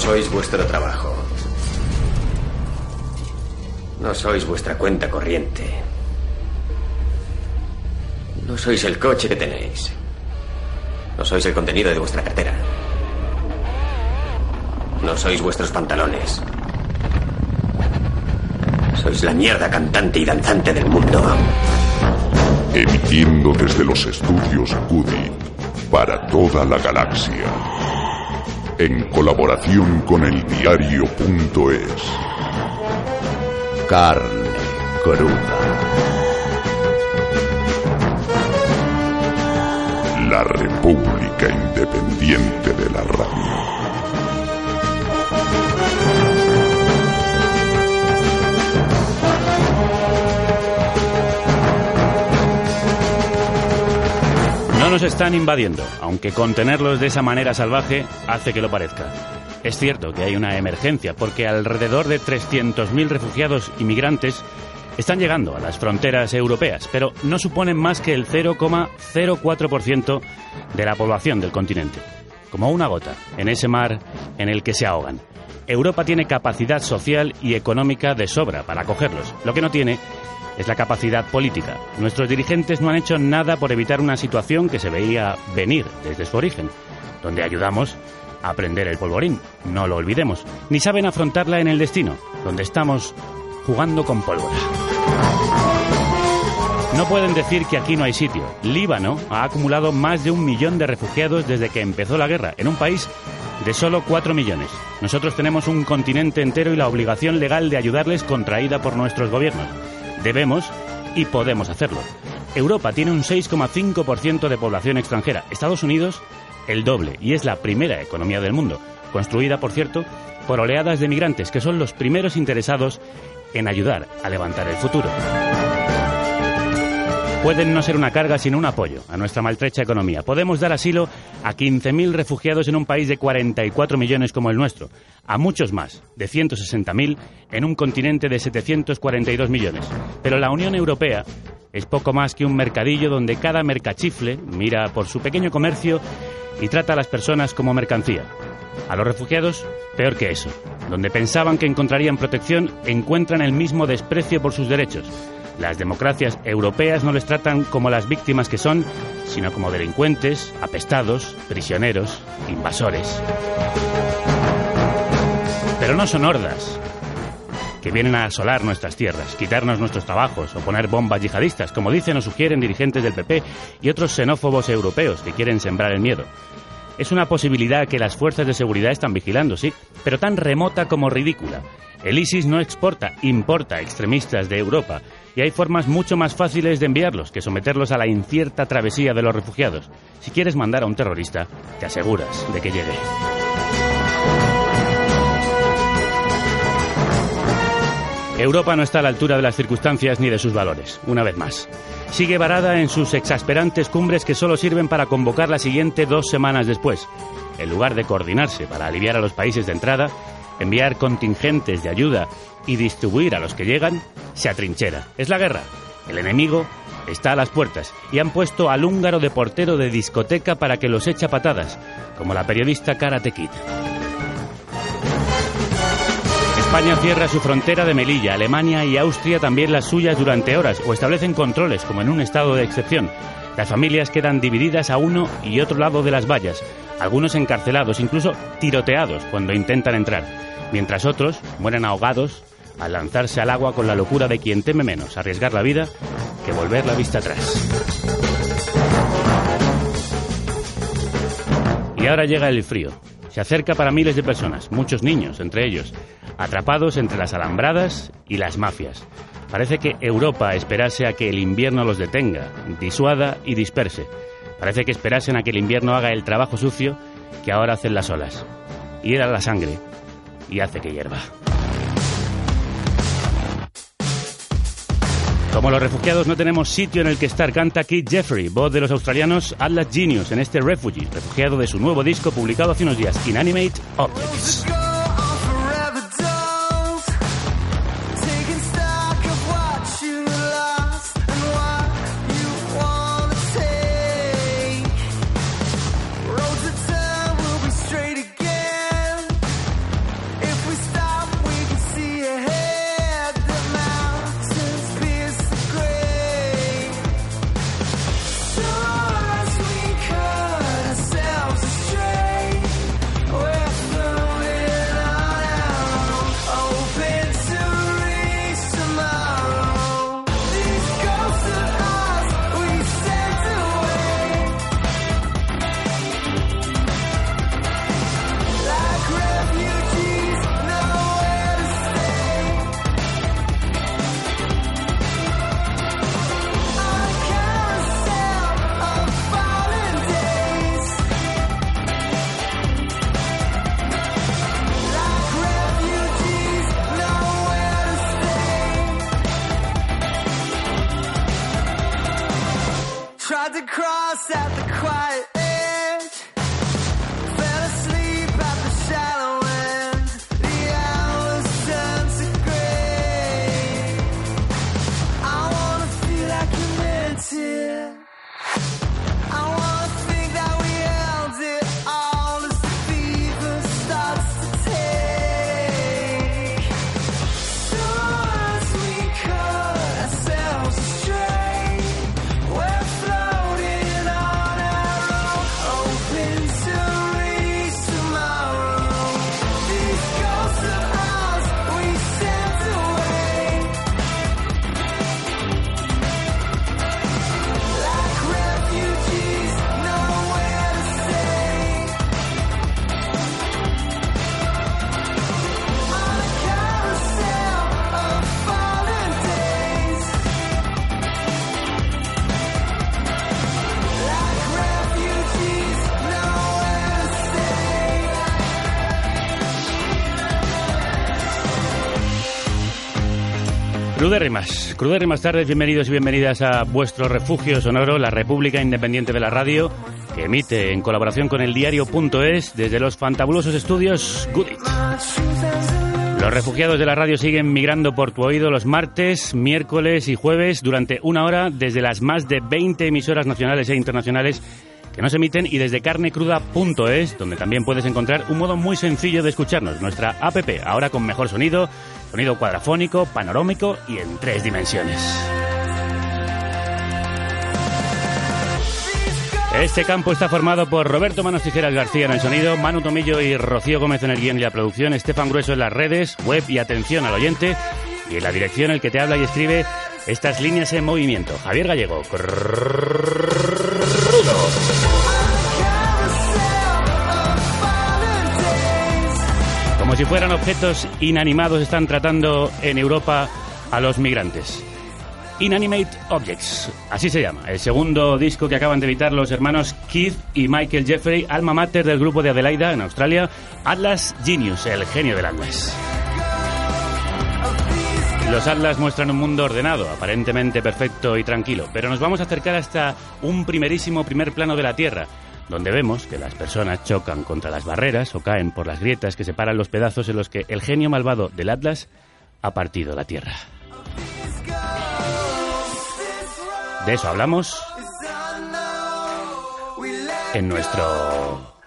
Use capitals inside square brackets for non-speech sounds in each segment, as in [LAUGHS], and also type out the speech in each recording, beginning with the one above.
sois vuestro trabajo. No sois vuestra cuenta corriente. No sois el coche que tenéis. No sois el contenido de vuestra cartera. No sois vuestros pantalones. Sois la mierda cantante y danzante del mundo. Emitiendo desde los estudios Cudi para toda la galaxia. En colaboración con el diario.es. Carne cruda. La República Independiente de la Radio. No nos están invadiendo, aunque contenerlos de esa manera salvaje hace que lo parezca. Es cierto que hay una emergencia, porque alrededor de 300.000 refugiados inmigrantes están llegando a las fronteras europeas, pero no suponen más que el 0,04% de la población del continente, como una gota en ese mar en el que se ahogan. Europa tiene capacidad social y económica de sobra para acogerlos. Lo que no tiene es la capacidad política. Nuestros dirigentes no han hecho nada por evitar una situación que se veía venir desde su origen, donde ayudamos a aprender el polvorín, no lo olvidemos, ni saben afrontarla en el destino, donde estamos jugando con pólvora. No pueden decir que aquí no hay sitio. Líbano ha acumulado más de un millón de refugiados desde que empezó la guerra, en un país de solo 4 millones. Nosotros tenemos un continente entero y la obligación legal de ayudarles contraída por nuestros gobiernos. Debemos y podemos hacerlo. Europa tiene un 6,5% de población extranjera, Estados Unidos el doble, y es la primera economía del mundo, construida, por cierto, por oleadas de migrantes que son los primeros interesados en ayudar a levantar el futuro. Pueden no ser una carga sino un apoyo a nuestra maltrecha economía. Podemos dar asilo a 15.000 refugiados en un país de 44 millones como el nuestro, a muchos más, de 160.000, en un continente de 742 millones. Pero la Unión Europea es poco más que un mercadillo donde cada mercachifle mira por su pequeño comercio y trata a las personas como mercancía. A los refugiados, peor que eso. Donde pensaban que encontrarían protección, encuentran el mismo desprecio por sus derechos. Las democracias europeas no les tratan como las víctimas que son, sino como delincuentes, apestados, prisioneros, invasores. Pero no son hordas que vienen a asolar nuestras tierras, quitarnos nuestros trabajos o poner bombas yihadistas, como dicen o sugieren dirigentes del PP y otros xenófobos europeos que quieren sembrar el miedo. Es una posibilidad que las fuerzas de seguridad están vigilando, sí, pero tan remota como ridícula. El ISIS no exporta, importa extremistas de Europa y hay formas mucho más fáciles de enviarlos que someterlos a la incierta travesía de los refugiados. Si quieres mandar a un terrorista, te aseguras de que llegue. Europa no está a la altura de las circunstancias ni de sus valores, una vez más. Sigue varada en sus exasperantes cumbres que solo sirven para convocar la siguiente dos semanas después. En lugar de coordinarse para aliviar a los países de entrada, enviar contingentes de ayuda y distribuir a los que llegan, se atrinchera. Es la guerra. El enemigo está a las puertas y han puesto al húngaro de portero de discoteca para que los echa patadas, como la periodista Karate Kid. España cierra su frontera de Melilla, Alemania y Austria también las suyas durante horas o establecen controles como en un estado de excepción. Las familias quedan divididas a uno y otro lado de las vallas, algunos encarcelados, incluso tiroteados cuando intentan entrar, mientras otros mueren ahogados al lanzarse al agua con la locura de quien teme menos arriesgar la vida que volver la vista atrás. Y ahora llega el frío. Se acerca para miles de personas, muchos niños entre ellos, atrapados entre las alambradas y las mafias. Parece que Europa esperase a que el invierno los detenga, disuada y disperse. Parece que esperasen a que el invierno haga el trabajo sucio que ahora hacen las olas. Y era la sangre y hace que hierva. Como los refugiados no tenemos sitio en el que estar, canta Keith Jeffrey, voz de los australianos Atlas Genius, en este Refugee, refugiado de su nuevo disco publicado hace unos días, Inanimate Objects. Crudérrimas, crudérrimas tardes, bienvenidos y bienvenidas a vuestro refugio sonoro, la República Independiente de la Radio, que emite en colaboración con el diario.es desde los fantabulosos estudios Goodit. Los refugiados de la radio siguen migrando por tu oído los martes, miércoles y jueves durante una hora desde las más de 20 emisoras nacionales e internacionales que nos emiten y desde carnecruda.es, donde también puedes encontrar un modo muy sencillo de escucharnos, nuestra app, ahora con mejor sonido, sonido cuadrafónico, panorámico y en tres dimensiones. Este campo está formado por Roberto Manos Tijeras García en el sonido, Manu Tomillo y Rocío Gómez en el guion y la producción, Estefan Grueso en las redes, web y atención al oyente, y en la dirección el que te habla y escribe estas líneas en movimiento. Javier Gallego. Como si fueran objetos inanimados están tratando en Europa a los migrantes. Inanimate Objects, así se llama, el segundo disco que acaban de editar los hermanos Keith y Michael Jeffrey, alma mater del grupo de Adelaida en Australia, Atlas Genius, el genio del Atlas. Los Atlas muestran un mundo ordenado, aparentemente perfecto y tranquilo, pero nos vamos a acercar hasta un primerísimo primer plano de la Tierra, donde vemos que las personas chocan contra las barreras o caen por las grietas que separan los pedazos en los que el genio malvado del Atlas ha partido la Tierra. De eso hablamos en nuestro.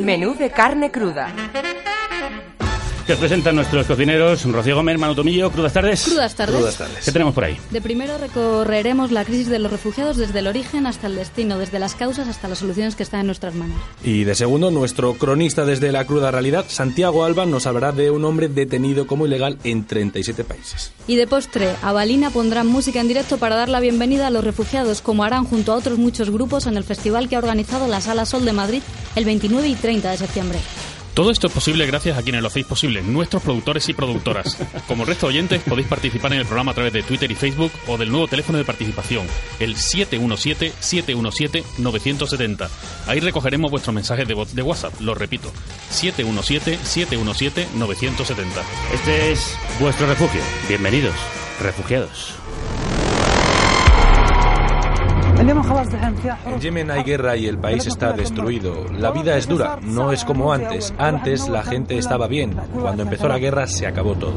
Menú de carne cruda. Que os presentan nuestros cocineros Rocío Gómez, Manu Tomillo, crudas tardes. Crudas tardes. ¿Qué tenemos por ahí? De primero recorreremos la crisis de los refugiados desde el origen hasta el destino, desde las causas hasta las soluciones que están en nuestras manos. Y de segundo, nuestro cronista desde la cruda realidad, Santiago Alba, nos hablará de un hombre detenido como ilegal en 37 países. Y de postre, Avalina pondrá música en directo para dar la bienvenida a los refugiados, como harán junto a otros muchos grupos en el festival que ha organizado la Sala Sol de Madrid el 29 y 30 de septiembre. Todo esto es posible gracias a quienes lo hacéis posible, nuestros productores y productoras. Como resto de oyentes, podéis participar en el programa a través de Twitter y Facebook o del nuevo teléfono de participación, el 717-717-970. Ahí recogeremos vuestros mensajes de voz de WhatsApp, lo repito, 717-717-970. Este es vuestro refugio. Bienvenidos, refugiados. En Yemen hay guerra y el país está destruido. La vida es dura, no es como antes. Antes la gente estaba bien. Cuando empezó la guerra se acabó todo.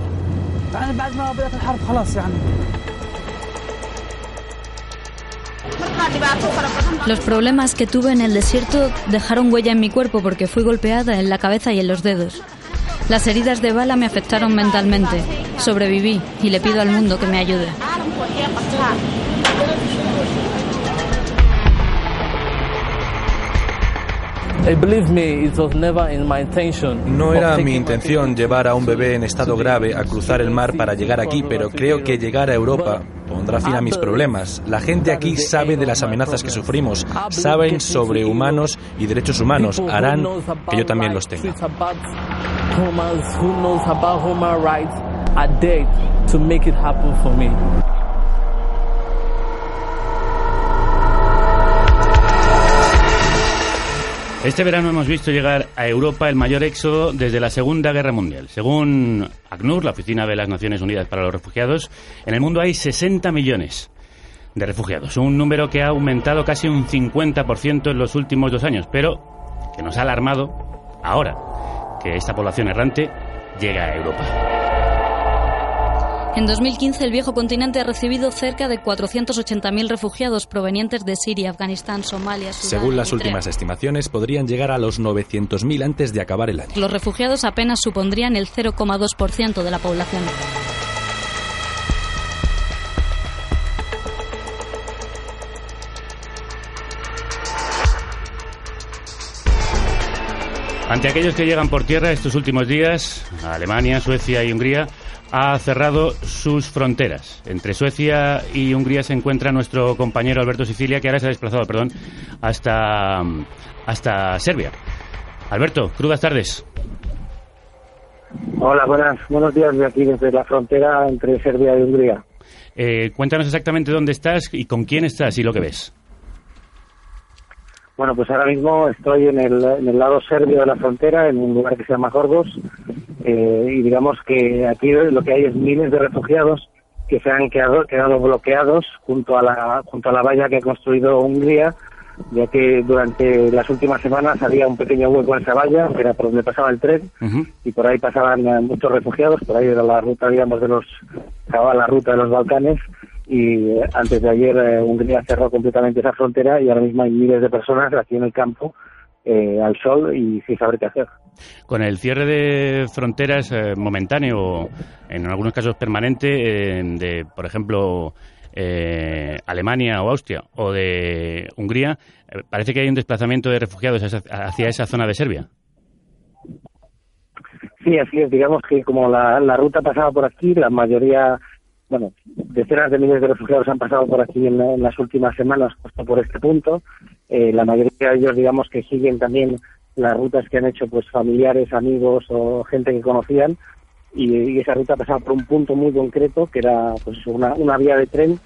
Los problemas que tuve en el desierto dejaron huella en mi cuerpo porque fui golpeada en la cabeza y en los dedos. Las heridas de bala me afectaron mentalmente. Sobreviví y le pido al mundo que me ayude. No era mi intención llevar a un bebé en estado grave a cruzar el mar para llegar aquí, pero creo que llegar a Europa pondrá fin a mis problemas. La gente aquí sabe de las amenazas que sufrimos, saben sobre humanos y derechos humanos, harán que yo también los tenga. Este verano hemos visto llegar a Europa el mayor éxodo desde la Segunda Guerra Mundial. Según ACNUR, la Oficina de las Naciones Unidas para los Refugiados, en el mundo hay 60 millones. de refugiados. Un número que ha aumentado casi un 50% en los últimos dos años, pero que nos ha alarmado ahora que esta población errante llega a Europa. En 2015 el viejo continente ha recibido cerca de 480.000 refugiados provenientes de Siria, Afganistán, Somalia, Sudán. Según las últimas estimaciones, podrían llegar a los 900.000 antes de acabar el año. Los refugiados apenas supondrían el 0,2% de la población. Ante aquellos que llegan por tierra estos últimos días, Alemania, Suecia y Hungría ha cerrado sus fronteras. Entre Suecia y Hungría se encuentra nuestro compañero Alberto Sicilia, que ahora se ha desplazado, perdón, hasta, hasta Serbia. Alberto, crudas tardes. Hola, buenas, buenos días de aquí desde la frontera entre Serbia y Hungría. Eh, cuéntanos exactamente dónde estás y con quién estás y lo que ves. Bueno, pues ahora mismo estoy en el, en el lado serbio de la frontera, en un lugar que se llama Gorgos, eh, y digamos que aquí lo que hay es miles de refugiados que se han quedado, quedado bloqueados junto a, la, junto a la valla que ha construido Hungría, ya que durante las últimas semanas había un pequeño hueco en esa valla, que era por donde pasaba el tren, y por ahí pasaban eh, muchos refugiados, por ahí era la ruta, digamos, de los, estaba la ruta de los Balcanes, y eh, antes de ayer eh, Hungría cerró completamente esa frontera y ahora mismo hay miles de personas aquí en el campo eh, al sol y sin saber qué hacer. Con el cierre de fronteras eh, momentáneo, en algunos casos permanente, de, por ejemplo, eh, Alemania o Austria, o de Hungría, parece que hay un desplazamiento de refugiados hacia, hacia esa zona de Serbia. Sí, así es. Digamos que como la, la ruta pasaba por aquí, la mayoría, bueno, decenas de miles de refugiados han pasado por aquí en, en las últimas semanas, justo por este punto. Eh, la mayoría de ellos, digamos, que siguen también las rutas que han hecho pues familiares, amigos o gente que conocían. Y, y esa ruta pasaba por un punto muy concreto, que era pues una vía de tren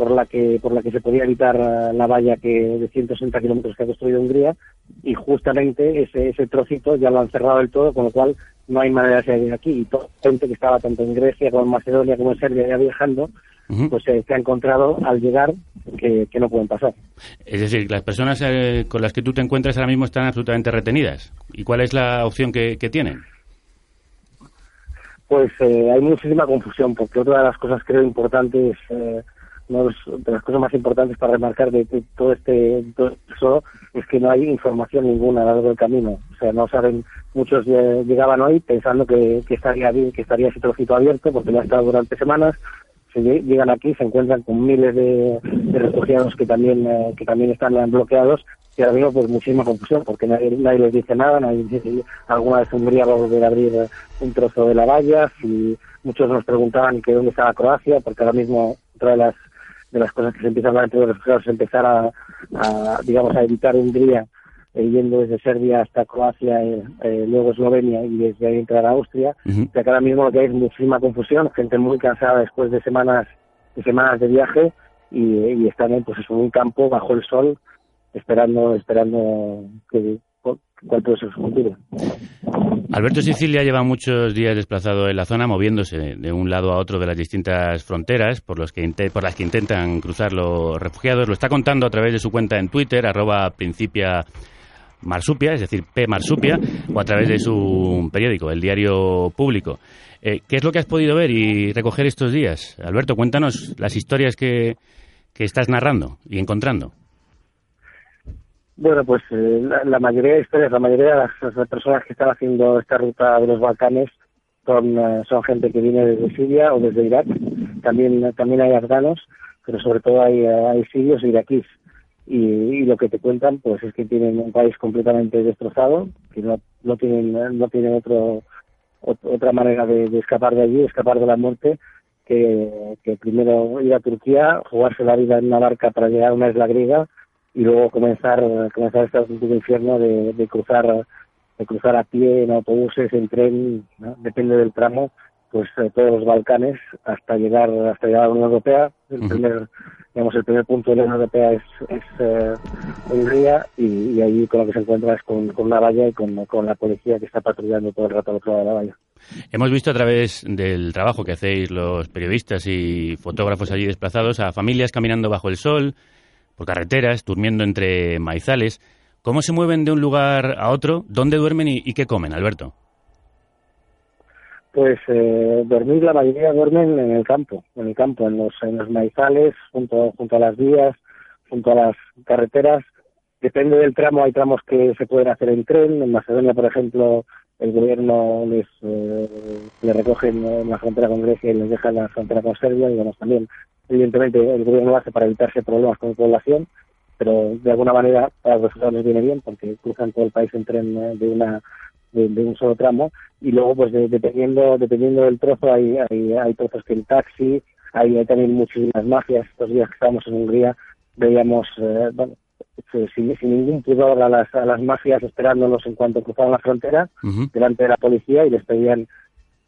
por la que por la que se podía evitar eh, la valla que de 160 kilómetros que ha construido Hungría y justamente ese, ese trocito ya lo han cerrado del todo, con lo cual no hay manera de salir aquí. Y toda la gente que estaba tanto en Grecia como en Macedonia como en Serbia ya viajando, pues eh, se ha encontrado al llegar que, que no pueden pasar. Es decir, las personas eh, con las que tú te encuentras ahora mismo están absolutamente retenidas. ¿Y cuál es la opción que, que tienen? Pues eh, hay muchísima confusión, porque otra de las cosas creo importantes, una de las cosas más importantes para remarcar de, todo este todo eso es que no hay información ninguna a lo largo del camino. O sea, no saben, muchos llegaban hoy pensando que, que estaría bien, que estaría ese trocito abierto, porque no ha estado durante semanas. Se lle- llegan aquí, se encuentran con miles de, refugiados que también eh, que también están bloqueados y ahora mismo pues muchísima confusión porque nadie, nadie les dice nada, nadie dice si alguna vez Hungría va a volver a abrir eh, un trozo de la valla, si muchos nos preguntaban que dónde estaba Croacia, porque ahora mismo otra de las de las cosas que se empiezan a hablar entre los refugiados es empezar a, a, digamos a evitar Hungría eh, yendo desde Serbia hasta Croacia, eh, eh, luego Eslovenia y desde ahí entrar a Austria. O sea que ahora mismo lo que hay es muchísima confusión, gente muy cansada después de semanas de semanas de viaje y, y están en, pues en un campo bajo el sol esperando esperando que Alberto Sicilia lleva muchos días desplazado en la zona, moviéndose de un lado a otro de las distintas fronteras por, que por las que intentan cruzar los refugiados. Lo está contando a través de su cuenta en Twitter, arroba principia marsupia, es decir, P marsupia, o a través de su periódico, el Diario Público. Eh, ¿Qué es lo que has podido ver y recoger estos días? Alberto, cuéntanos las historias que estás narrando y encontrando. Bueno, pues eh, la, mayoría de historias, la mayoría de las, personas que están haciendo esta ruta de los Balcanes son, eh, son gente que viene desde Siria o desde Irak. También, también hay afganos, pero sobre todo hay, eh, hay sirios e iraquíes. Y, lo que te cuentan, pues es que tienen un país completamente destrozado, que no, no tienen, no tienen otro, ot- otra manera de, escapar de allí, escapar de la muerte, que primero ir a Turquía, jugarse la vida en una barca para llegar a una isla griega y luego comenzar comenzar este auténtico infierno de, de cruzar de cruzar a pie en autobuses en tren ¿no? depende del tramo pues eh, todos los Balcanes hasta llegar hasta llegar a la Unión Europea el primer digamos, el primer punto de la Unión Europea es, es eh, Hungría y, y ahí con lo que se encuentra es con, con una valla y con, con la policía que está patrullando todo el rato al otro lado de la valla. Hemos visto a través del trabajo que hacéis los periodistas y fotógrafos allí desplazados a familias caminando bajo el sol, por carreteras, durmiendo entre maizales. ¿Cómo se mueven de un lugar a otro? ¿Dónde duermen y, qué comen, Alberto? Pues eh, dormir, la mayoría duermen en el campo, en el campo, en los, en los maizales, junto, junto a las vías, junto a las carreteras. Depende del tramo, hay tramos que se pueden hacer en tren. En Macedonia, por ejemplo, el gobierno les, eh, les recogen en la frontera con Grecia y les deja en la frontera con Serbia. Y también, evidentemente, el gobierno lo hace para evitarse problemas con la población, pero de alguna manera a los refugiados les viene bien porque cruzan todo el país en tren eh, de una de, un solo tramo y luego pues de- dependiendo dependiendo del trozo hay hay, hay trozos que el taxi hay, hay también muchísimas mafias estos días que estábamos en Hungría veíamos eh, bueno, sin, sin ningún pudor a las a las mafias esperándonos en cuanto cruzaban la frontera delante de la policía y les pedían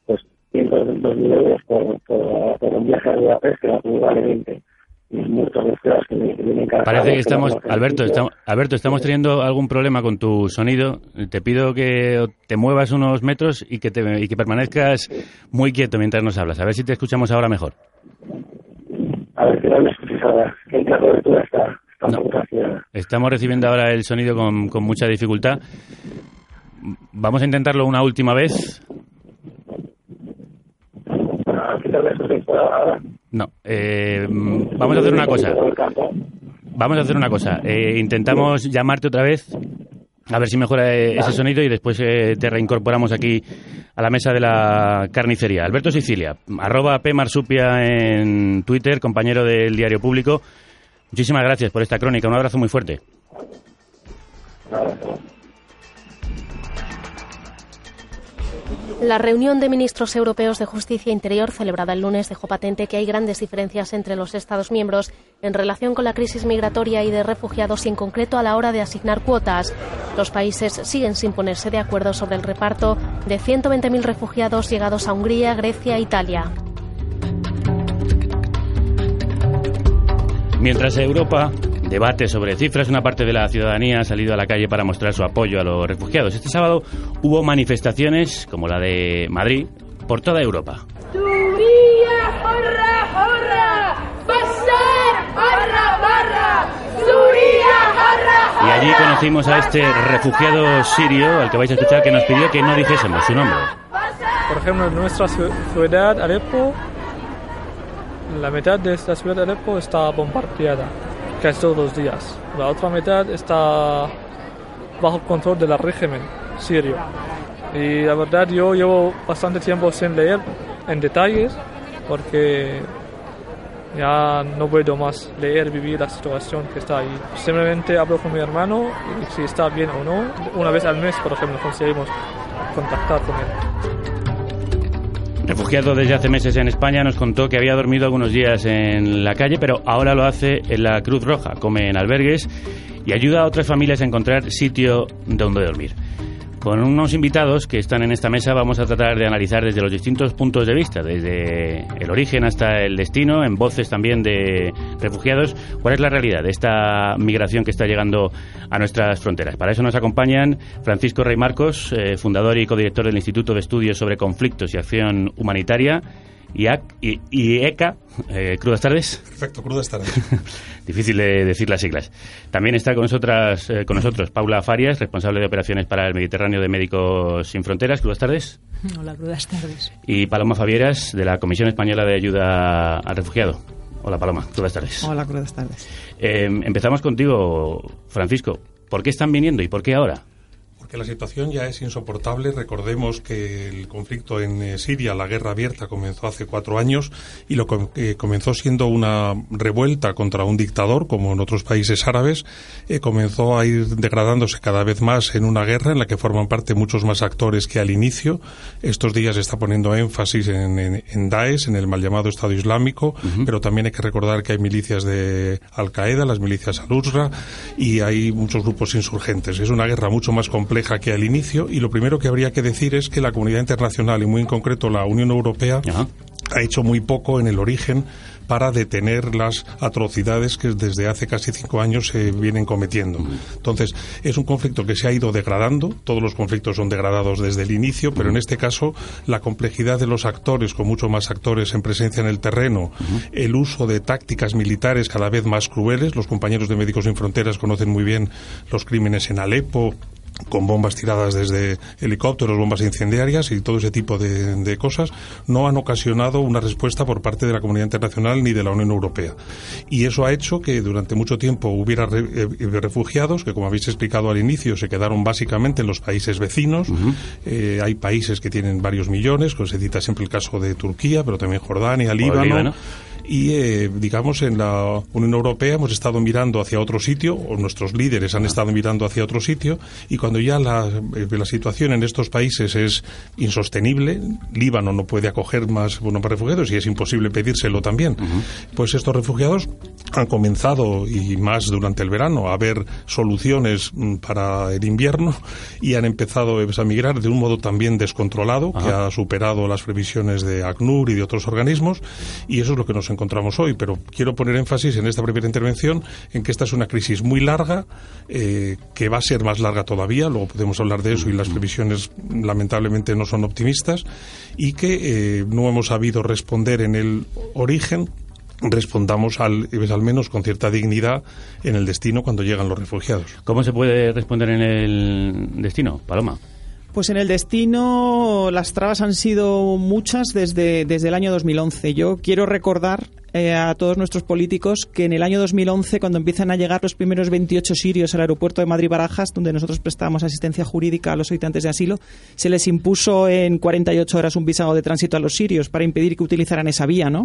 pues cientos mil euros por, por, por un viaje a Budapest que no vale 20 y muchos refugiados que vienen- que vienen cada Parece que estamos, Alberto, estamos, Alberto, estamos teniendo algún problema con tu sonido. Te pido que te muevas unos metros y que, te, y que permanezcas muy quieto mientras nos hablas. A ver si te escuchamos ahora mejor. A ver, que no me escuches ahora, cobertura está No. Estamos recibiendo ahora el sonido con, con mucha dificultad. Vamos a intentarlo una última vez. No. eh, vamos a hacer una cosa. Vamos a hacer una cosa. Eh, intentamos llamarte otra vez, a ver si mejora eh, ese sonido y después eh, te reincorporamos aquí a la mesa de la carnicería. Alberto Sicilia, arroba pmarsupia en Twitter, compañero del Diario Público. Muchísimas gracias por esta crónica. Un abrazo muy fuerte. La reunión de ministros europeos de Justicia e Interior celebrada el lunes dejó patente que hay grandes diferencias entre los Estados miembros en relación con la crisis migratoria y de refugiados y en concreto a la hora de asignar cuotas. Los países siguen sin ponerse de acuerdo sobre el reparto de 120.000 refugiados llegados a Hungría, Grecia e Italia. Mientras Europa debate sobre cifras, una parte de la ciudadanía ha salido a la calle para mostrar su apoyo a los refugiados. Este sábado hubo manifestaciones, como la de Madrid, por toda Europa. Y allí conocimos a este refugiado sirio, al que vais a escuchar, que nos pidió que no dijésemos su nombre. Por ejemplo, en nuestra ciu- ciudad, Alepo, la mitad de esta ciudad de Alepo está bombardeada casi todos los días. La otra mitad está bajo control del régimen sirio. Y la verdad yo llevo bastante tiempo sin leer en detalles porque ya no puedo más leer, vivir la situación que está ahí. Simplemente hablo con mi hermano y si está bien o no, una vez al mes, por ejemplo, conseguimos contactar con él. Refugiado desde hace meses en España, nos contó que había dormido algunos días en la calle, pero ahora lo hace en la Cruz Roja, come en albergues y ayuda a otras familias a encontrar sitio donde dormir. Con unos invitados que están en esta mesa vamos a tratar de analizar desde los distintos puntos de vista, desde el origen hasta el destino, en voces también de refugiados, cuál es la realidad de esta migración que está llegando a nuestras fronteras. Para eso nos acompañan Francisco Rey Marcos, eh, fundador y codirector del Instituto de Estudios sobre Conflictos y Acción Humanitaria, IAC, y, y ECA. Eh, crudas tardes. Perfecto, crudas tardes. [LAUGHS] Difícil de decir las siglas. También está con nosotras, eh, con nosotros Paula Farias, responsable de operaciones para el Mediterráneo de Médicos Sin Fronteras. Crudas tardes. Hola, crudas tardes. Y Paloma Favieras, de la Comisión Española de Ayuda al Refugiado. Hola Paloma, crudas tardes. Hola, crudas tardes. Eh, empezamos contigo, Francisco. ¿Por qué están viniendo y por qué ahora? Porque la situación ya es insoportable. Recordemos que el conflicto en eh, Siria, la guerra abierta, comenzó hace cuatro años y lo que comenzó siendo una revuelta contra un dictador, como en otros países árabes, eh, comenzó a ir degradándose cada vez más en una guerra en la que forman parte muchos más actores que al inicio. Estos días se está poniendo énfasis en, en, en Daesh, en el mal llamado Estado Islámico, pero también hay que recordar que hay milicias de Al Qaeda, las milicias al-Nusra, y hay muchos grupos insurgentes. Es una guerra mucho más compleja que al inicio y lo primero que habría que decir es que la comunidad internacional y muy en concreto la Unión Europea ha hecho muy poco en el origen para detener las atrocidades que desde hace casi cinco años se vienen cometiendo. Entonces, es un conflicto que se ha ido degradando, todos los conflictos son degradados desde el inicio, pero en este caso la complejidad de los actores, con mucho más actores en presencia en el terreno, el uso de tácticas militares cada vez más crueles, los compañeros de Médicos Sin Fronteras conocen muy bien los crímenes en Alepo, con bombas tiradas desde helicópteros, bombas incendiarias y todo ese tipo de, de, cosas, no han ocasionado una respuesta por parte de la comunidad internacional ni de la Unión Europea. Y eso ha hecho que durante mucho tiempo hubiera re, eh, refugiados que, como habéis explicado al inicio, se quedaron básicamente en los países vecinos. Uh -huh. eh, hay países que tienen varios millones, pues se cita siempre el caso de Turquía, pero también Jordania, Líbano. Líbano y eh, digamos en la Unión Europea hemos estado mirando hacia otro sitio o nuestros líderes han estado mirando hacia otro sitio y cuando ya la, eh, la situación en estos países es insostenible Líbano no puede acoger más bueno, refugiados y es imposible pedírselo también uh -huh. pues estos refugiados han comenzado y más durante el verano a ver soluciones mm, para el invierno y han empezado pues, a migrar de un modo también descontrolado uh -huh. que ha superado las previsiones de ACNUR y de otros organismos y eso es lo que nos encontramos hoy, pero quiero poner énfasis en esta primera intervención en que esta es una crisis muy larga, eh, que va a ser más larga todavía, luego podemos hablar de eso y las previsiones lamentablemente no son optimistas, y que eh, no hemos sabido responder en el origen respondamos al, al menos con cierta dignidad en el destino cuando llegan los refugiados. ¿Cómo se puede responder en el destino, Paloma? Pues en el destino las trabas han sido muchas desde, desde el año 2011. Yo quiero recordar eh, a todos nuestros políticos que en el año 2011, cuando empiezan a llegar los primeros 28 sirios al aeropuerto de Madrid-Barajas, donde nosotros prestábamos asistencia jurídica a los solicitantes de asilo, se les impuso en 48 horas un visado de tránsito a los sirios para impedir que utilizaran esa vía, ¿no?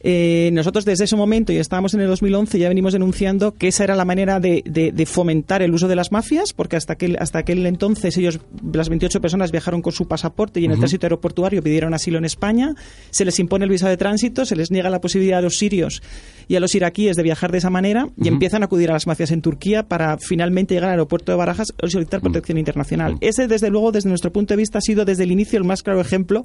Eh, nosotros desde ese momento, y estábamos en el 2011, ya venimos denunciando que esa era la manera de, de, de, fomentar el uso de las mafias, porque hasta aquel, hasta aquel entonces ellos, las 28 personas viajaron con su pasaporte y en uh -huh. el tránsito aeroportuario pidieron asilo en España, se les impone el visado de tránsito, se les niega la posibilidad a los sirios y a los iraquíes de viajar de esa manera y uh -huh. empiezan a acudir a las mafias en Turquía para finalmente llegar al aeropuerto de Barajas y solicitar protección uh -huh. internacional. Ese, desde luego, desde nuestro punto de vista, ha sido desde el inicio el más claro ejemplo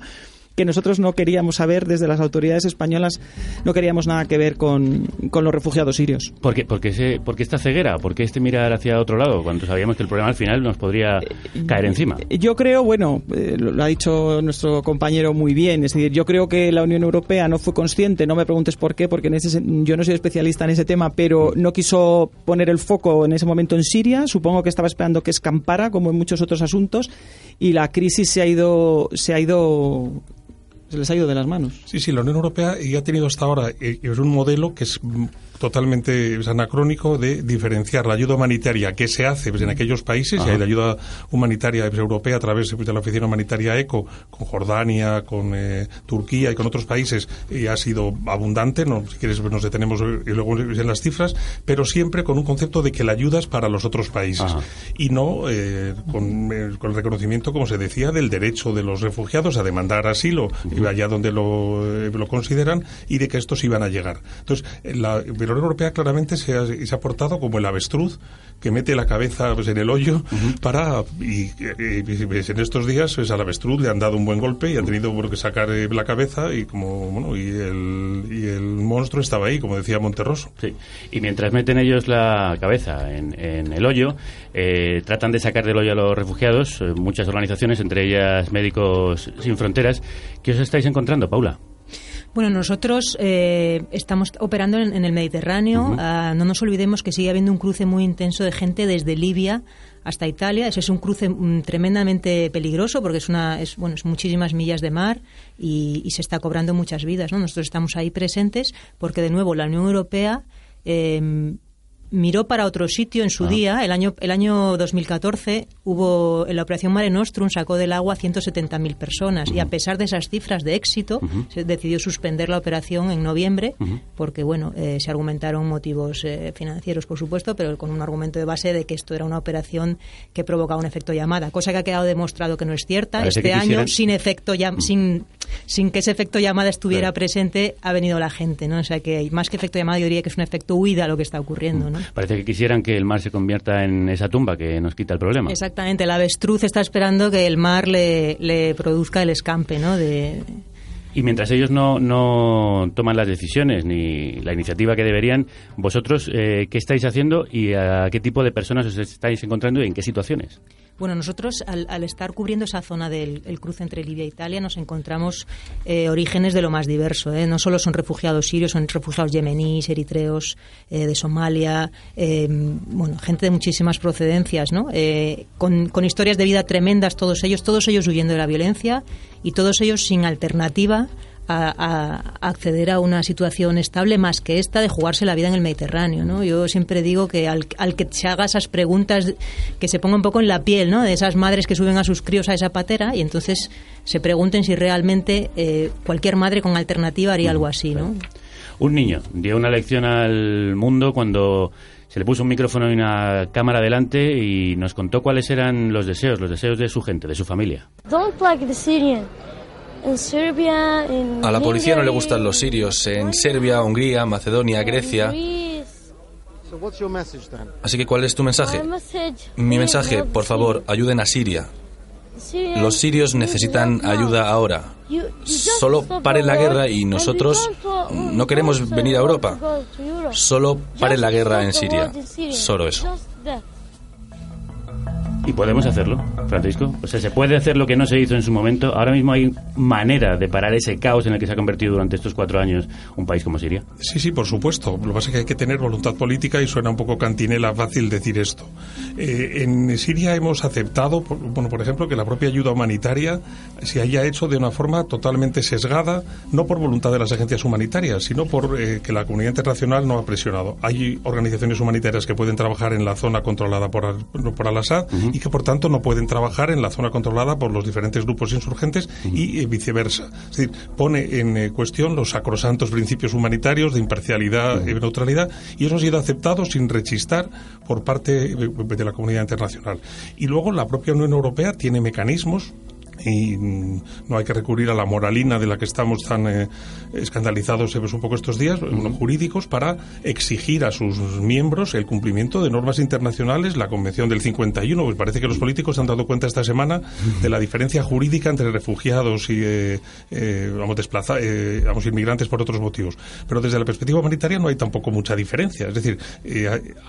que nosotros no queríamos saber desde las autoridades españolas, no queríamos nada que ver con, con los refugiados sirios. ¿Por qué, porque se, porque esta ceguera? ¿Por qué este mirar hacia otro lado cuando sabíamos que el problema al final nos podría caer encima? Yo creo, bueno, eh, lo ha dicho nuestro compañero muy bien, es decir, yo creo que la Unión Europea no fue consciente, no me preguntes por qué, porque en ese, yo no soy especialista en ese tema, pero no quiso poner el foco en ese momento en Siria, supongo que estaba esperando que escampara, como en muchos otros asuntos, y la crisis se ha ido, se ha ido se les ha ido de las manos. Sí, sí, la Unión Europea ya ha tenido hasta ahora eh, es un modelo que es totalmente es anacrónico de diferenciar la ayuda humanitaria que se hace pues, en aquellos países, Ajá. y hay la ayuda humanitaria pues, europea a través pues, de la Oficina Humanitaria ECO, con Jordania, con eh, Turquía y con otros países, y ha sido abundante, no, si quieres nos detenemos y luego en las cifras, pero siempre con un concepto de que la ayuda es para los otros países, Ajá. y no eh, con, eh, con, el reconocimiento, como se decía, del derecho de los refugiados a demandar asilo, allá donde lo, eh, lo, consideran, y de que estos iban a llegar. Entonces, la, pero la Unión Europea claramente se ha, se ha portado como el avestruz que mete la cabeza pues, en el hoyo uh -huh. para y, y, y, pues, en estos días pues, al avestruz le han dado un buen golpe y ha tenido que sacar eh, la cabeza y como bueno y el, y el monstruo estaba ahí como decía Monterroso sí y mientras meten ellos la cabeza en, en el hoyo eh, tratan de sacar del hoyo a los refugiados eh, muchas organizaciones entre ellas Médicos Sin Fronteras ¿qué os estáis encontrando Paula? Bueno, nosotros eh, estamos operando en, en el Mediterráneo. Uh -huh. uh, no nos olvidemos que sigue habiendo un cruce muy intenso de gente desde Libia hasta Italia. Ese es un cruce um, tremendamente peligroso porque es una, es, bueno, es muchísimas millas de mar y, y, se está cobrando muchas vidas. ¿no? Nosotros estamos ahí presentes porque, de nuevo, la Unión Europea eh, miró para otro sitio en su ah. día. El año, el año 2014 hubo en la operación Mare Nostrum sacó del agua 170.000 personas uh -huh. y a pesar de esas cifras de éxito uh -huh. se decidió suspender la operación en noviembre uh -huh. porque bueno eh, se argumentaron motivos eh, financieros por supuesto pero con un argumento de base de que esto era una operación que provocaba un efecto llamada cosa que ha quedado demostrado que no es cierta Parece este quisieran... año sin efecto ya sin sin que ese efecto llamada estuviera claro. presente ha venido la gente no o sea que más que efecto llamada yo diría que es un efecto huida lo que está ocurriendo no Parece que quisieran que el mar se convierta en esa tumba que nos quita el problema. Exactamente, el avestruz está esperando que el mar le, le produzca el escampe, ¿no? De, Y mientras ellos no, no toman las decisiones ni la iniciativa que deberían, vosotros, eh, ¿qué estáis haciendo y a qué tipo de personas os estáis encontrando y en qué situaciones? Bueno, nosotros al, al estar cubriendo esa zona del el cruce entre Libia e Italia nos encontramos eh, orígenes de lo más diverso. ¿eh? No solo son refugiados sirios, son refugiados yemeníes, eritreos, eh, de Somalia, eh, bueno, gente de muchísimas procedencias, ¿no? Con, con historias de vida tremendas todos ellos, todos ellos huyendo de la violencia y todos ellos sin alternativa a, a acceder a una situación estable más que esta de jugarse la vida en el Mediterráneo. ¿no? Yo siempre digo que al, al que se haga esas preguntas, que se ponga un poco en la piel ¿no? de esas madres que suben a sus críos a esa patera y entonces se pregunten si realmente eh, cualquier madre con alternativa haría algo así. ¿no? Un niño dio una lección al mundo cuando se le puso un micrófono y una cámara delante y nos contó cuáles eran los deseos, los deseos de su gente, de su familia. Don't like the Syrian. In Serbia, in A la policía no le gustan los sirios en Serbia, Hungría, Macedonia, Grecia. Así que, ¿cuál es tu mensaje? My message, Mi please mensaje, help por favor, ayuden a Siria. Syrians, Los sirios necesitan help now. ayuda ahora. Solo stop pare the la war guerra y and we nosotros don't, no queremos venir a want Europa. to go to Europe. Solo pare Just la guerra stop en the Siria. war in Syria. Solo eso. Y podemos hacerlo, Francisco. O sea, se puede hacer lo que no se hizo en su momento. Ahora mismo hay manera de parar ese caos en el que se ha convertido durante estos cuatro años un país como Siria. Sí, sí, por supuesto. Lo que pasa es que hay que tener voluntad política y suena un poco cantinela fácil decir esto. Eh, en Siria hemos aceptado, por- bueno, por ejemplo, que la propia ayuda humanitaria se haya hecho de una forma totalmente sesgada, no por voluntad de las agencias humanitarias, sino por eh, que la comunidad internacional no ha presionado. Hay organizaciones humanitarias que pueden trabajar en la zona controlada por, al- por Al-Assad y que, por tanto, no pueden trabajar en la zona controlada por los diferentes grupos insurgentes y eh, viceversa. Es decir, pone en eh, cuestión los sacrosantos principios humanitarios de imparcialidad y neutralidad y eso ha sido aceptado sin rechistar por parte eh, de la comunidad internacional. Y luego la propia Unión Europea tiene mecanismos y mm, no hay que recurrir a la moralina de la que estamos tan eh, escandalizados eh, pues, un poco estos días, jurídicos, para exigir a sus miembros el cumplimiento de normas internacionales, la Convención del 51. Pues parece que los políticos se han dado cuenta esta semana de la diferencia jurídica entre refugiados y eh, eh, vamos, desplaza- vamos, inmigrantes por otros motivos. Pero desde la perspectiva humanitaria no hay tampoco mucha diferencia. Es decir,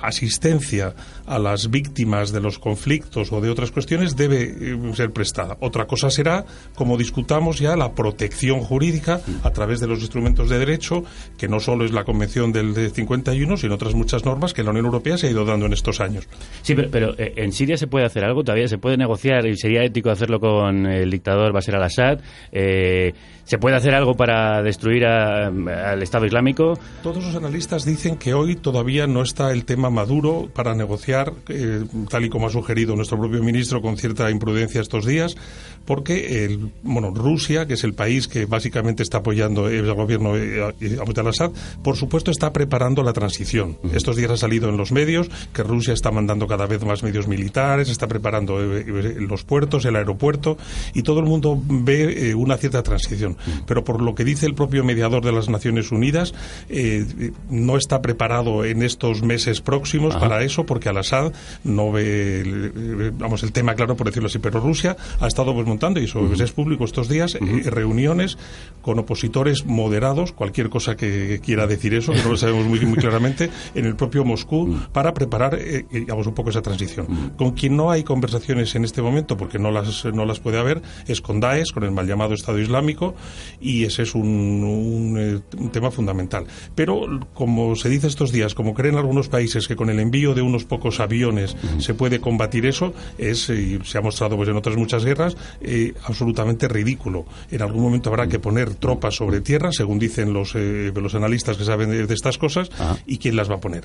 asistencia a las víctimas de los conflictos o de otras cuestiones debe ser prestada. Otra cosa será como discutamos ya la protección jurídica a través de los instrumentos de derecho, que no solo es la Convención del de 51, sino otras muchas normas que la Unión Europea se ha ido dando en estos años. Sí, pero, pero, eh, en Siria se puede hacer algo, todavía se puede negociar y sería ético hacerlo con el dictador Bashar al-Assad. Eh, se puede hacer algo para destruir a- al Estado Islámico. Todos los analistas dicen que hoy todavía no está el tema maduro para negociar, eh, tal y como ha sugerido nuestro propio ministro con cierta imprudencia estos días, porque el, bueno, Rusia, que es el país que básicamente está apoyando el gobierno eh, eh, de al-Assad, por supuesto está preparando la transición. Estos días ha salido en los medios que Rusia está mandando cada vez más medios militares, está preparando eh, eh, los puertos, el aeropuerto, y todo el mundo ve eh, una cierta transición. Pero por lo que dice el propio mediador de las Naciones Unidas, eh, eh, no está preparado en estos meses próximos para eso, porque al-Assad no ve, el, eh, vamos, el tema claro, por decirlo así. Pero Rusia ha estado pues, montando, y eso es público estos días, eh, reuniones con opositores moderados, cualquier cosa que quiera decir eso, que no lo sabemos muy, muy claramente, [LAUGHS] en el propio Moscú, para preparar, eh, eh, digamos, un poco esa transición. Con quien no hay conversaciones en este momento, porque no las, no las puede haber, es con Daesh, con el mal llamado Estado Islámico, y ese es un, un, eh, un tema fundamental. Pero, como se dice estos días, como creen algunos países que con el envío de unos pocos aviones se puede combatir eso, es, y se ha mostrado pues, en otras muchas guerras, eh, absolutamente ridículo. En algún momento habrá que poner tropas sobre tierra, según dicen los, eh, los analistas que saben de, de estas cosas, y quién las va a poner.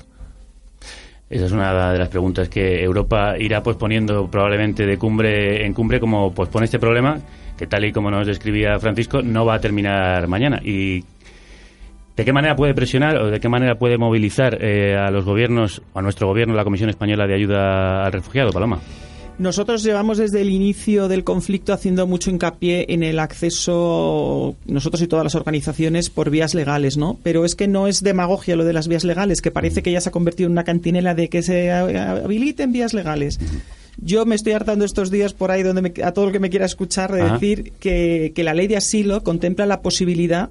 Esa es una de las preguntas que Europa irá posponiendo probablemente de cumbre en cumbre, como pospone este problema, que tal y como nos describía Francisco, no va a terminar mañana. ¿Y de qué manera puede presionar o de qué manera puede movilizar eh, a los gobiernos, a nuestro gobierno, la Comisión Española de Ayuda al Refugiado, Paloma? Nosotros llevamos desde el inicio del conflicto haciendo mucho hincapié en el acceso, nosotros y todas las organizaciones, por vías legales, ¿no? Pero es que no es demagogia lo de las vías legales, que parece que ya se ha convertido en una cantinela de que se habiliten vías legales. Yo me estoy hartando estos días por ahí donde me- a todo el que me quiera escuchar de Ajá. decir que, que la ley de asilo contempla la posibilidad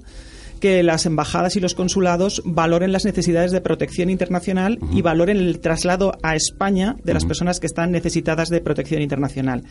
que las embajadas y los consulados valoren las necesidades de protección internacional y valoren el traslado a España de las personas que están necesitadas de protección internacional.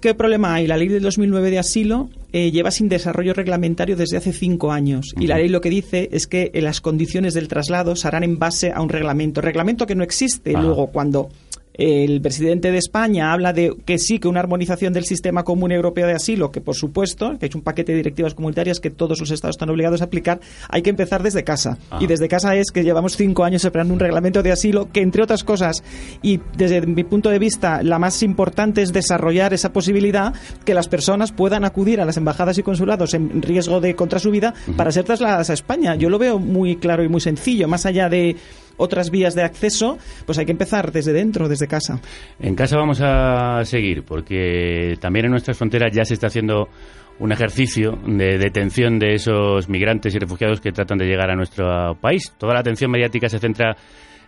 ¿Qué problema hay? La ley del 2009 de asilo eh, lleva sin desarrollo reglamentario desde hace cinco años y la ley lo que dice es que eh, las condiciones del traslado se harán en base a un reglamento. Reglamento que no existe. Ah. Luego, cuando el presidente de España habla de que sí, que una armonización del sistema común europeo de asilo, que por supuesto, que hay un paquete de directivas comunitarias que todos los estados están obligados a aplicar, hay que empezar desde casa. Ah. Y desde casa es que llevamos cinco años esperando un reglamento de asilo que, entre otras cosas, y desde mi punto de vista, la más importante es desarrollar esa posibilidad que las personas puedan acudir a las embajadas y consulados en riesgo de contra su vida para ser trasladadas a España. Yo lo veo muy claro y muy sencillo, más allá de otras vías de acceso, pues hay que empezar desde dentro, desde casa. En casa vamos a seguir, porque también en nuestras fronteras ya se está haciendo un ejercicio de detención de esos migrantes y refugiados que tratan de llegar a nuestro país. Toda la atención mediática se centra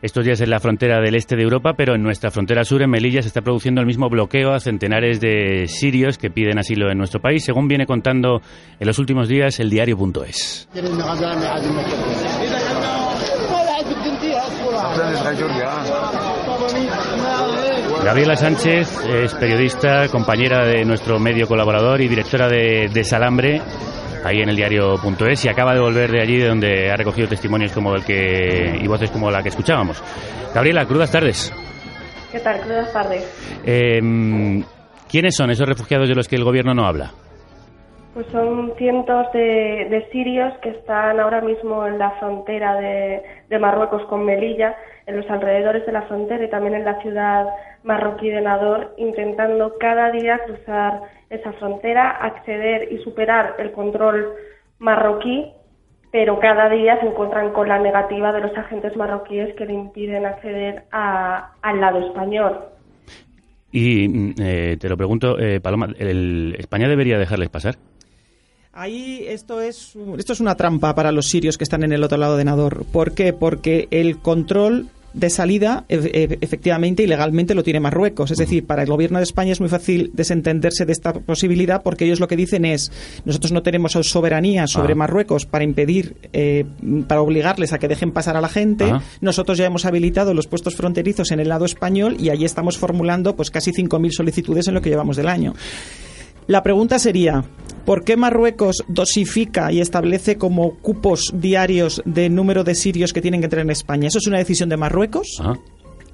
estos días en la frontera del este de Europa, pero en nuestra frontera sur, en Melilla, se está produciendo el mismo bloqueo a centenares de sirios que piden asilo en nuestro país, según viene contando en los últimos días el diario.es. Gabriela Sánchez es periodista, compañera de nuestro medio colaborador y directora de Desalambre, ahí en el diario.es, y acaba de volver de allí de donde ha recogido testimonios como el que y voces como la que escuchábamos. Gabriela, crudas tardes. ¿Qué tal? Buenas tardes. Eh, ¿Quiénes son esos refugiados de los que el gobierno no habla? Pues son cientos de, sirios que están ahora mismo en la frontera de, de Marruecos con Melilla, en los alrededores de la frontera y también en la ciudad marroquí de Nador, intentando cada día cruzar esa frontera, acceder y superar el control marroquí, pero cada día se encuentran con la negativa de los agentes marroquíes que le impiden acceder a- al lado español. Y mm, eh, te lo pregunto, eh, Paloma, ¿el- ¿España debería dejarles pasar? Ahí esto es, un- esto es una trampa para los sirios que están en el otro lado de Nador. ¿Por qué? Porque el control de salida e- e- efectivamente y legalmente lo tiene Marruecos. Es decir, para el gobierno de España es muy fácil desentenderse de esta posibilidad porque ellos lo que dicen es nosotros no tenemos soberanía sobre Ah. Marruecos para impedir, eh, para obligarles a que dejen pasar a la gente. Ah. Nosotros ya hemos habilitado los puestos fronterizos en el lado español y allí estamos formulando pues casi 5.000 solicitudes en lo que llevamos del año. La pregunta sería, ¿por qué Marruecos dosifica y establece como cupos diarios de número de sirios que tienen que entrar en España? ¿Eso es una decisión de Marruecos?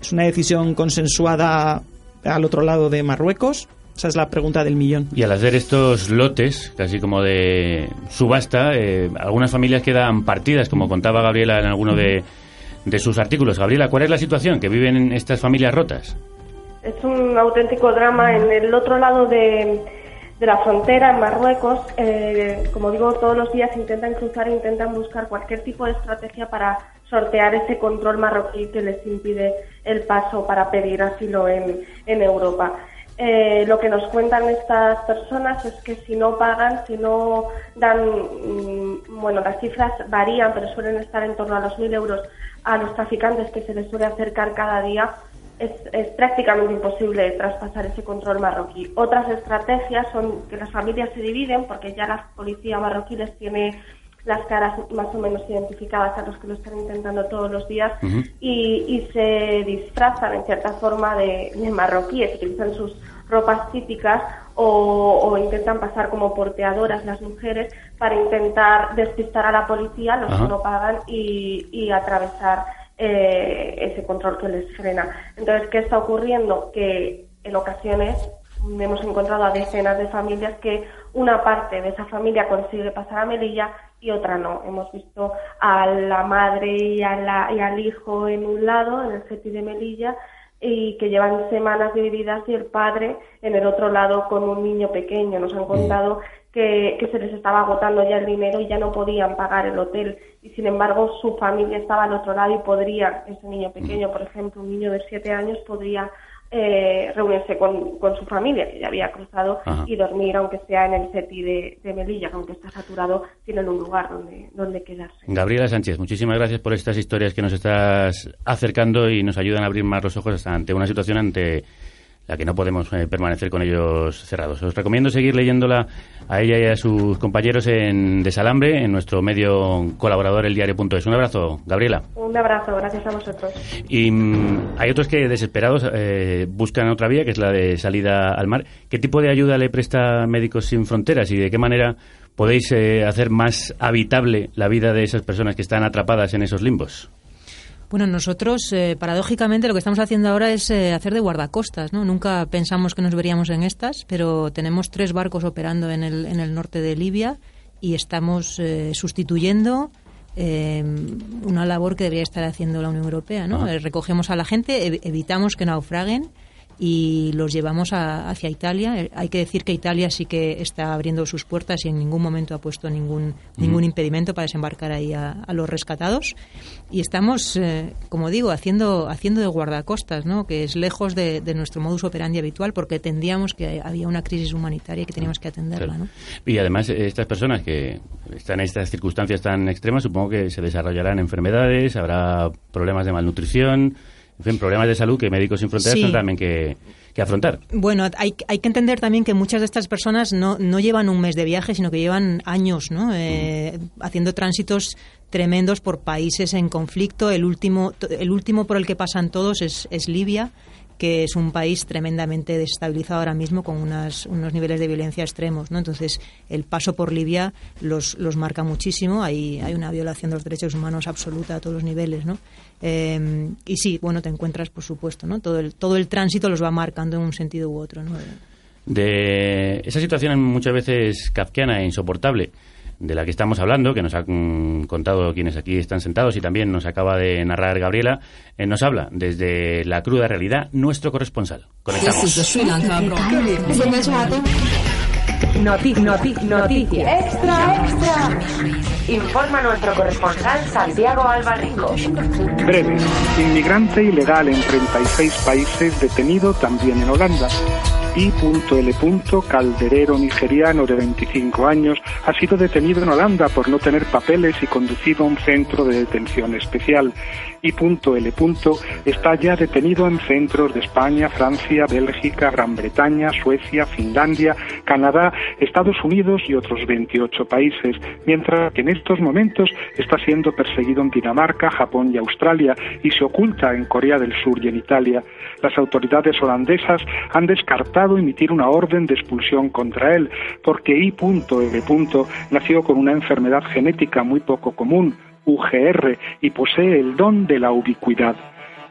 ¿Es una decisión consensuada al otro lado de Marruecos? Esa es la pregunta del millón. Y al hacer estos lotes, casi como de subasta, eh, algunas familias quedan partidas, como contaba Gabriela en alguno de, de sus artículos. Gabriela, ¿cuál es la situación que viven estas familias rotas? Es un auténtico drama. En el otro lado de, de la frontera, en Marruecos, eh, como digo, todos los días intentan cruzar e intentan buscar cualquier tipo de estrategia para sortear ese control marroquí que les impide el paso para pedir asilo en, en Europa. Eh, lo que nos cuentan estas personas es que si no pagan, si no dan, mm, bueno, las cifras varían, pero suelen estar en torno a los mil euros a los traficantes que se les suele acercar cada día, es, es prácticamente imposible traspasar ese control marroquí. Otras estrategias son que las familias se dividen, porque ya la policía marroquí les tiene las caras más o menos identificadas a los que lo están intentando todos los días y, y se disfrazan en cierta forma de, de marroquíes, utilizan sus ropas típicas o, o intentan pasar como porteadoras las mujeres para intentar despistar a la policía, los Ajá. que no pagan y, y atravesar eh, ese control que les frena. Entonces, ¿qué está ocurriendo? Que en ocasiones hemos encontrado a decenas de familias que una parte de esa familia consigue pasar a Melilla y otra no. Hemos visto a la madre y, a la- y al hijo en un lado, en el CETI de Melilla, y que llevan semanas divididas y el padre en el otro lado con un niño pequeño. Nos han contado que, que se les estaba agotando ya el dinero y ya no podían pagar el hotel. Y sin embargo, su familia estaba al otro lado y podría, ese niño pequeño, por ejemplo, un niño de siete años, podría eh, reunirse con, con su familia, que ya había cruzado, Ajá. y dormir, aunque sea en el CETI de, de Melilla, que aunque está saturado, tienen un lugar donde, donde quedarse. Gabriela Sánchez, muchísimas gracias por estas historias que nos estás acercando y nos ayudan a abrir más los ojos ante una situación ante la que no podemos eh, permanecer con ellos cerrados. Os recomiendo seguir leyéndola a ella y a sus compañeros en Desalambre, en nuestro medio colaborador, eldiario.es. Un abrazo, Gabriela. Un abrazo, gracias a vosotros. Y mm, hay otros que desesperados eh, buscan otra vía, que es la de salida al mar. ¿Qué tipo de ayuda le presta Médicos Sin Fronteras y de qué manera podéis eh, hacer más habitable la vida de esas personas que están atrapadas en esos limbos? Bueno, nosotros, eh, paradójicamente, lo que estamos haciendo ahora es eh, hacer de guardacostas, ¿no? Nunca pensamos que nos veríamos en estas, pero tenemos tres barcos operando en el, en el norte de Libia y estamos eh, sustituyendo eh, una labor que debería estar haciendo la Unión Europea, ¿no? Ajá. Eh, recogemos a la gente, ev- evitamos que naufraguen y los llevamos a- hacia Italia. Eh, Hay que decir que Italia sí que está abriendo sus puertas y en ningún momento ha puesto ningún, ningún impedimento para desembarcar ahí a, a los rescatados. Y estamos, eh, como digo, haciendo, haciendo de guardacostas, ¿no? que es lejos de, de nuestro modus operandi habitual porque entendíamos que había una crisis humanitaria y que teníamos que atenderla. ¿no? Y además, eh, estas personas que están en estas circunstancias tan extremas, supongo que se desarrollarán enfermedades, habrá problemas de malnutrición, en fin, problemas de salud que Médicos Sin Fronteras Sí. también que, que afrontar. Bueno, hay, hay que entender también que muchas de estas personas no, no llevan un mes de viaje, sino que llevan años ¿no? Eh, haciendo tránsitos tremendos por países en conflicto. El último, el último por el que pasan todos es, es Libia, que es un país tremendamente desestabilizado ahora mismo con unas, unos niveles de violencia extremos. ¿no? Entonces, el paso por Libia los, los marca muchísimo. Hay, hay una violación de los derechos humanos absoluta a todos los niveles. ¿no? Eh, y sí, bueno, te encuentras, por supuesto, ¿no? todo, el, todo el tránsito los va marcando en un sentido u otro. ¿no? De esa situación muchas veces kafkiana e insoportable de la que estamos hablando, que nos han contado quienes aquí están sentados y también nos acaba de narrar Gabriela, eh, nos habla desde la cruda realidad nuestro corresponsal. Conectamos. Noticias. Extra, extra. Informa nuestro corresponsal Santiago Albarrico. Breve. Inmigrante ilegal en 36 países detenido también en Holanda. I.L. Calderero nigeriano de 25 años ha sido detenido en Holanda por no tener papeles y conducido a un centro de detención especial. I.L. está ya detenido en centros de España, Francia, Bélgica, Gran Bretaña, Suecia, Finlandia, Canadá, Estados Unidos y otros 28 países, mientras que en estos momentos está siendo perseguido en Dinamarca, Japón y Australia y se oculta en Corea del Sur y en Italia. Las autoridades holandesas han descartado emitir una orden de expulsión contra él porque I.L. nació con una enfermedad genética muy poco común, UGR, y posee el don de la ubicuidad.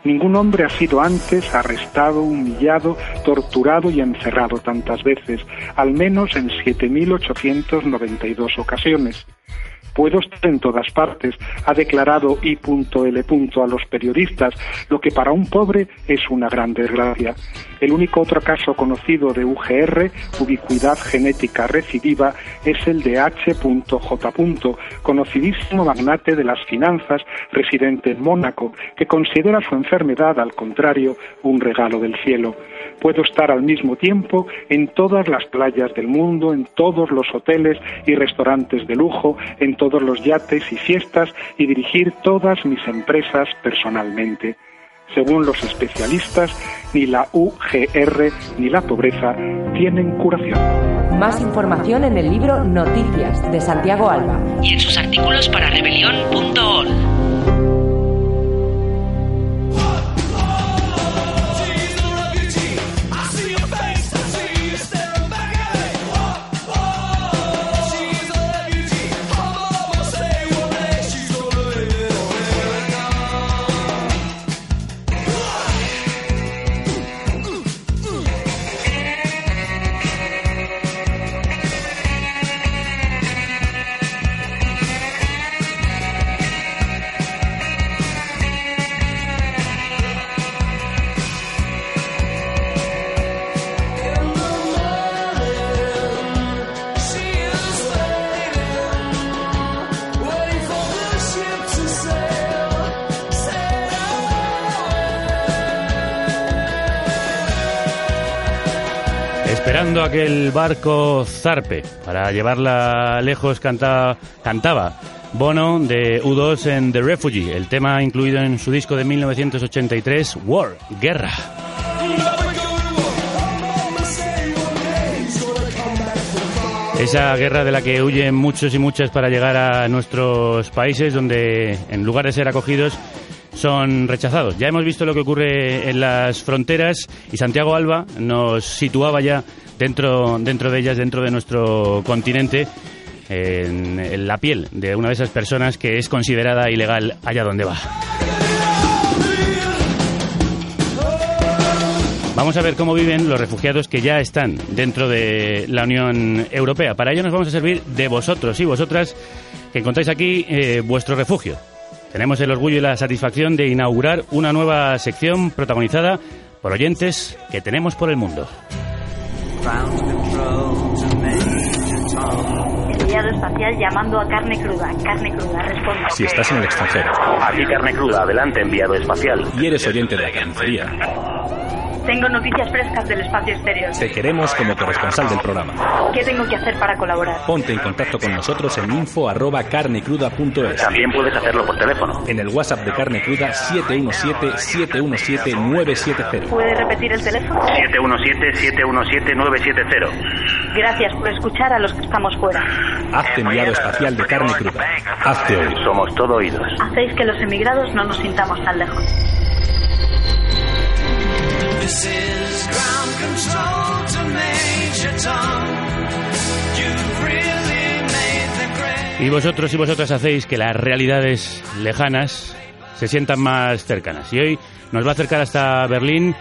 Ningún hombre ha sido antes arrestado, humillado, torturado y encerrado tantas veces, al menos en 7.892 ocasiones. Puedo estar en todas partes, ha declarado I.L. a los periodistas, lo que para un pobre es una gran desgracia. El único otro caso conocido de UGR, ubicuidad genética recidiva, es el de H.J. conocidísimo magnate de las finanzas residente en Mónaco, que considera su enfermedad, al contrario, un regalo del cielo. Puedo estar al mismo tiempo en todas las playas del mundo, en todos los hoteles y restaurantes de lujo, en todos los yates y fiestas y dirigir todas mis empresas personalmente. Según los especialistas, ni la UGR ni la pobreza tienen curación. Más información en el libro Noticias de Santiago Alba. Y en sus artículos para rebelión.org. Esperando a que el barco zarpe para llevarla lejos canta, cantaba Bono de U2 en The Refugee, el tema incluido en su disco de 1983, War, Guerra. Esa guerra de la que huyen muchos y muchas para llegar a nuestros países, donde en lugar de ser acogidos son rechazados. Ya hemos visto lo que ocurre en las fronteras y Santiago Alba nos situaba ya dentro, dentro de ellas, dentro de nuestro continente, en, la piel de una de esas personas que es considerada ilegal allá donde va. Vamos a ver cómo viven los refugiados que ya están dentro de la Unión Europea. Para ello nos vamos a servir de vosotros y vosotras que encontráis aquí eh, vuestro refugio. Tenemos el orgullo y la satisfacción de inaugurar una nueva sección protagonizada por oyentes que tenemos por el mundo. Enviado espacial llamando a carne cruda. Carne cruda, responda. Si estás en el extranjero. Aquí carne cruda, adelante enviado espacial. Y eres oyente de la carnicería. Tengo noticias frescas del espacio exterior. Te queremos como corresponsal del programa. ¿Qué tengo que hacer para colaborar? Ponte en contacto con nosotros en info@carnecruda.es. También puedes hacerlo por teléfono. En el WhatsApp de Carne Cruda 717-717-970. ¿Puede repetir el teléfono? 717-717-970. Gracias por escuchar a los que estamos fuera. Hazte enviado espacial de Carne Cruda. Hazte oír. Somos todo oídos. Hacéis que los emigrados no nos sintamos tan lejos. This is ground control to Major Tom. You've really made the grade. Y vosotros y vosotras hacéis que las realidades lejanas se sientan más cercanas. Y hoy nos va a acercar hasta Berlín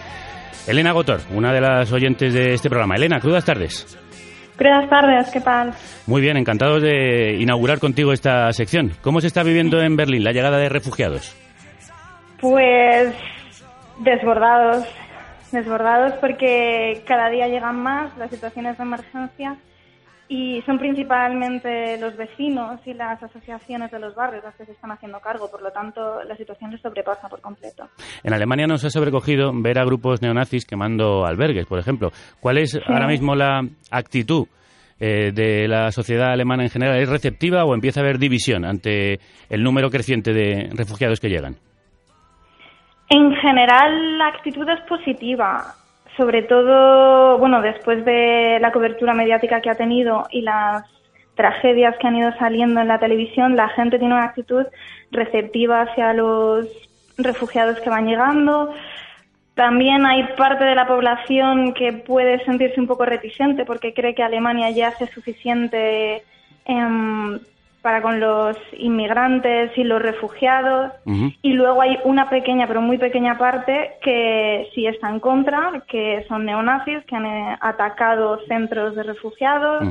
Elena Gotor, una de las oyentes de este programa. Elena, crudas tardes. Buenas tardes, ¿qué tal? Muy bien, encantados de inaugurar contigo esta sección. ¿Cómo se está viviendo en Berlín la llegada de refugiados? Pues desbordados, desbordados porque cada día llegan más las situaciones de emergencia y son principalmente los vecinos y las asociaciones de los barrios las que se están haciendo cargo, por lo tanto la situación les sobrepasa por completo. En Alemania nos ha sobrecogido ver a grupos neonazis quemando albergues, por ejemplo. ¿Cuál es ahora mismo la actitud eh, de la sociedad alemana en general? ¿Es receptiva o empieza a haber división ante el número creciente de refugiados que llegan? En general la actitud es positiva, sobre todo, bueno, después de la cobertura mediática que ha tenido y las tragedias que han ido saliendo en la televisión, la gente tiene una actitud receptiva hacia los refugiados que van llegando. También hay parte de la población que puede sentirse un poco reticente porque cree que Alemania ya hace suficiente em, para con los inmigrantes y los refugiados. Y luego hay una pequeña, pero muy pequeña parte que sí está en contra, que son neonazis, que han eh, atacado centros de refugiados.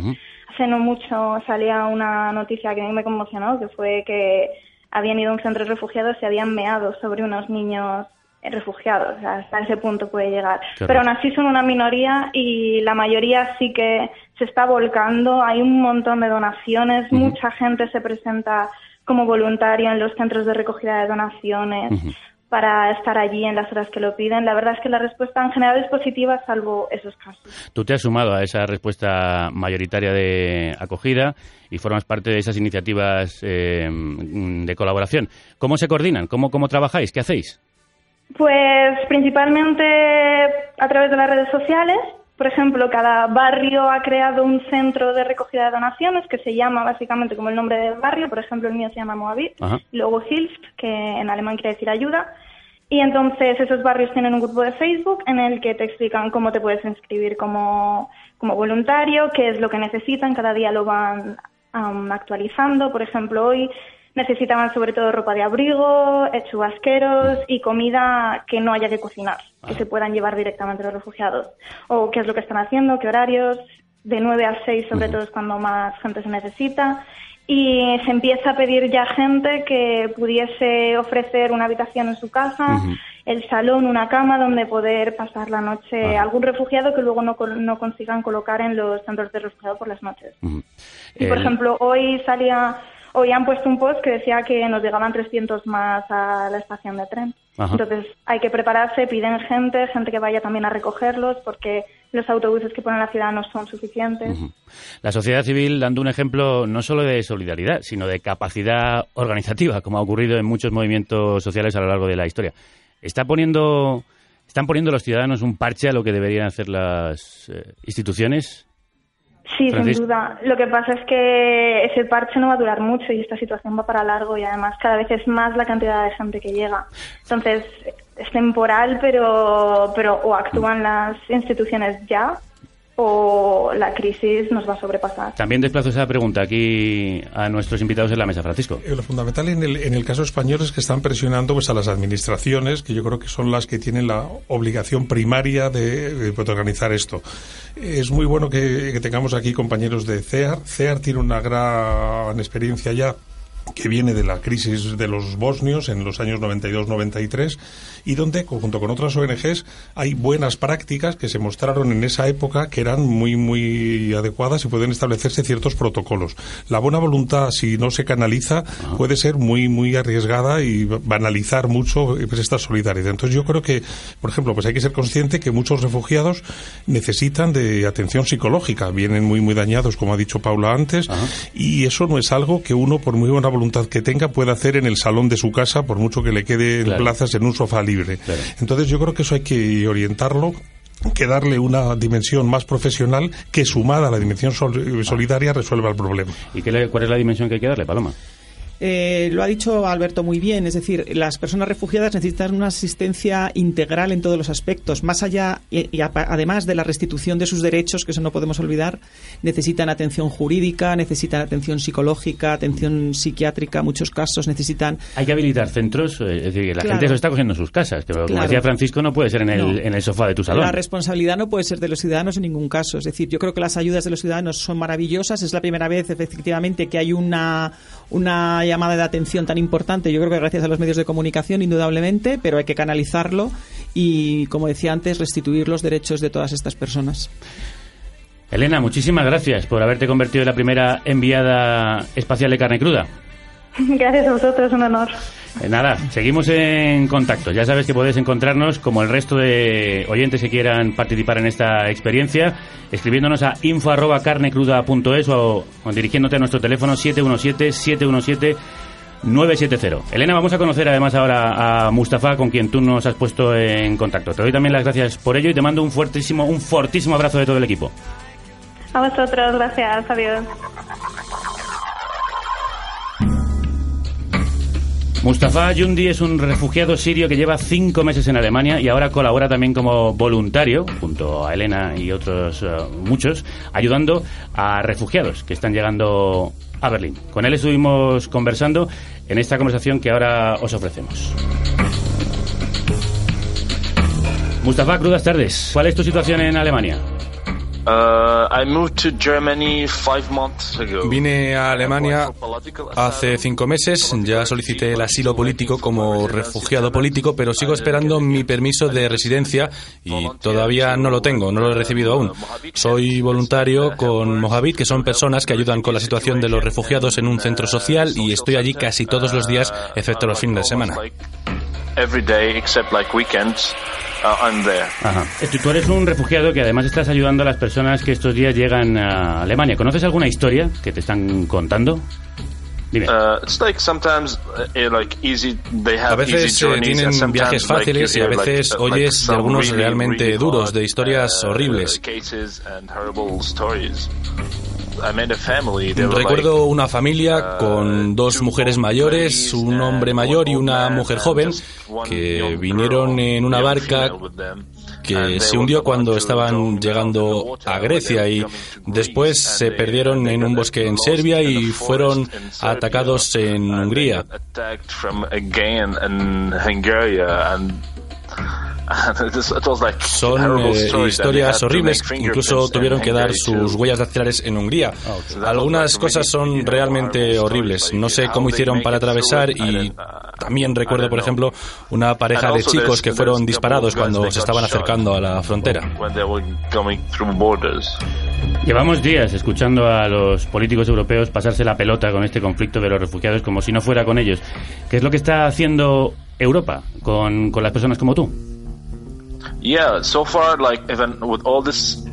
Hace no mucho salía una noticia que a mí me conmocionó, que fue que habían ido a un centro de refugiados y habían meado sobre unos niños refugiados. O sea, hasta ese punto puede llegar. Pero aún así son una minoría y la mayoría sí que se está volcando. Hay un montón de donaciones. Mucha gente se presenta como voluntaria en los centros de recogida de donaciones para estar allí en las horas que lo piden. La verdad es que la respuesta en general es positiva, salvo esos casos. Tú te has sumado a esa respuesta mayoritaria de acogida y formas parte de esas iniciativas eh, de colaboración. ¿Cómo se coordinan? ¿Cómo, ¿Cómo trabajáis? ¿Qué hacéis? Pues principalmente a través de las redes sociales. Por ejemplo, cada barrio ha creado un centro de recogida de donaciones que se llama básicamente como el nombre del barrio. Por ejemplo, el mío se llama Moabit, Ajá. y luego Hilft, que en alemán quiere decir ayuda. Y entonces esos barrios tienen un grupo de Facebook en el que te explican cómo te puedes inscribir como, como voluntario, qué es lo que necesitan, cada día lo van actualizando. Por ejemplo, hoy necesitaban sobre todo ropa de abrigo, eh, chubasqueros y comida que no haya que cocinar, que se puedan llevar directamente los refugiados. O qué es lo que están haciendo, qué horarios, de 9 a 6 sobre todo es cuando más gente se necesita. Y se empieza a pedir ya gente que pudiese ofrecer una habitación en su casa, el salón, una cama donde poder pasar la noche algún refugiado que luego no, no consigan colocar en los centros de refugiados por las noches. Y por El- ejemplo, hoy salía, hoy han puesto un post que decía que nos llegaban 300 más a la estación de tren. Ajá. Entonces hay que prepararse, piden gente, gente que vaya también a recogerlos porque los autobuses que ponen en la ciudad no son suficientes. La sociedad civil dando un ejemplo no solo de solidaridad, sino de capacidad organizativa, como ha ocurrido en muchos movimientos sociales a lo largo de la historia. Está poniendo, ¿Están poniendo los ciudadanos un parche a lo que deberían hacer las eh, instituciones? Sí, sin duda. Lo que pasa es que ese parche no va a durar mucho y esta situación va para largo y además cada vez es más la cantidad de gente que llega. Entonces, es temporal, pero, pero o actúan las instituciones ya o la crisis nos va a sobrepasar. También desplazo esa pregunta aquí a nuestros invitados en la mesa, Francisco. Eh, Lo fundamental en el, en el caso español es que están presionando pues, a las administraciones, que yo creo que son las que tienen la obligación primaria de, de, organizar esto. Es muy bueno que, que tengamos aquí compañeros de CEAR. CEAR tiene una gran experiencia ya que viene de la crisis de los bosnios en los años 92-93 y donde, junto con otras ONGs, hay buenas prácticas que se mostraron en esa época que eran muy, muy adecuadas y pueden establecerse ciertos protocolos. La buena voluntad, si no se canaliza, puede ser muy, muy arriesgada y banalizar mucho pues, esta solidaridad. Entonces, yo creo que, por ejemplo, pues hay que ser consciente que muchos refugiados necesitan de atención psicológica. Vienen muy, muy dañados, como ha dicho Paula antes, y eso no es algo que uno, por muy buena voluntad que tenga, pueda hacer en el salón de su casa, por mucho que le quede Claro. plazas en un sofá libre. Entonces yo creo que eso hay que orientarlo que darle una dimensión más profesional que sumada a la dimensión sol- solidaria resuelva el problema. ¿Y qué le- cuál es la dimensión que hay que darle, Paloma? Eh, lo ha dicho Alberto muy bien, es decir, las personas refugiadas necesitan una asistencia integral en todos los aspectos, más allá y, además de la restitución de sus derechos, que eso no podemos olvidar, necesitan atención jurídica, necesitan atención psicológica, atención psiquiátrica, en muchos casos necesitan Hay que habilitar centros, eh, es decir, que la Claro. gente se lo está cogiendo en sus casas, pero como Claro. decía Francisco, no puede ser en el, No. en el sofá de tu salón. La responsabilidad no puede ser de los ciudadanos en ningún caso. Es decir, yo creo que las ayudas de los ciudadanos son maravillosas. Es la primera vez, efectivamente, que hay una, una llamada de atención tan importante. Yo creo que gracias a los medios de comunicación, indudablemente, pero hay que canalizarlo y, como decía antes, restituir los derechos de todas estas personas. Elena, muchísimas gracias por haberte convertido en la primera enviada espacial de carne cruda. [LAUGHS] Gracias a vosotros, un honor. Eh, Nada, seguimos en contacto. Ya sabes que podéis encontrarnos, como el resto de oyentes que quieran participar en esta experiencia, escribiéndonos a info.carnecruda.es o, o dirigiéndote a nuestro teléfono 717-717-970. Elena, vamos a conocer además ahora a Mustafa, con quien tú nos has puesto en contacto. Te doy también las gracias por ello y te mando un fuertísimo, un fortísimo abrazo de todo el equipo. A vosotros, gracias, adiós. Mustafa Yundi es un refugiado sirio que lleva cinco meses en Alemania y ahora colabora también como voluntario, junto a Elena y otros eh, muchos, ayudando a refugiados que están llegando a Berlín. Con él estuvimos conversando en esta conversación que ahora os ofrecemos. Mustafa, crudas tardes. ¿Cuál es tu situación en Alemania? Uh, I moved to Germany five months ago. Vine a Alemania hace cinco meses, ya solicité el asilo político como refugiado político, pero sigo esperando mi permiso de residencia y todavía no lo tengo, no lo he recibido aún. Soy voluntario con Mojavit, que son personas que ayudan con la situación de los refugiados en un centro social y estoy allí casi todos los días, excepto los fines de semana. Uh, I'm there. Ajá. Tú tú eres un refugiado que además estás ayudando a las personas que estos días llegan a Alemania. ¿Conoces alguna historia que te están contando? Dime. Uh, it's like sometimes uh, eh, A have veces easy eh, tienen sometimes, viajes fáciles y a veces oyes de algunos really, realmente duros, hard, de historias horribles. Recuerdo una familia con dos mujeres mayores, un hombre mayor y una mujer joven que vinieron en una barca que se hundió cuando estaban llegando a Grecia y después se perdieron en un bosque en Serbia y fueron atacados en Hungría. [LAUGHS] Son eh, historias to horribles, incluso tuvieron que dar sus huellas dactilares en Hungría. Algunas cosas son realmente horribles. No sé cómo hicieron para atravesar y también recuerdo, por ejemplo, una pareja de chicos que fueron disparados cuando se estaban acercando a la frontera. Llevamos días escuchando a los políticos europeos pasarse la pelota con este conflicto de los refugiados como si no fuera con ellos. ¿Qué es lo que está haciendo Europa con, con las personas como tú? Yeah, so far, like even with all this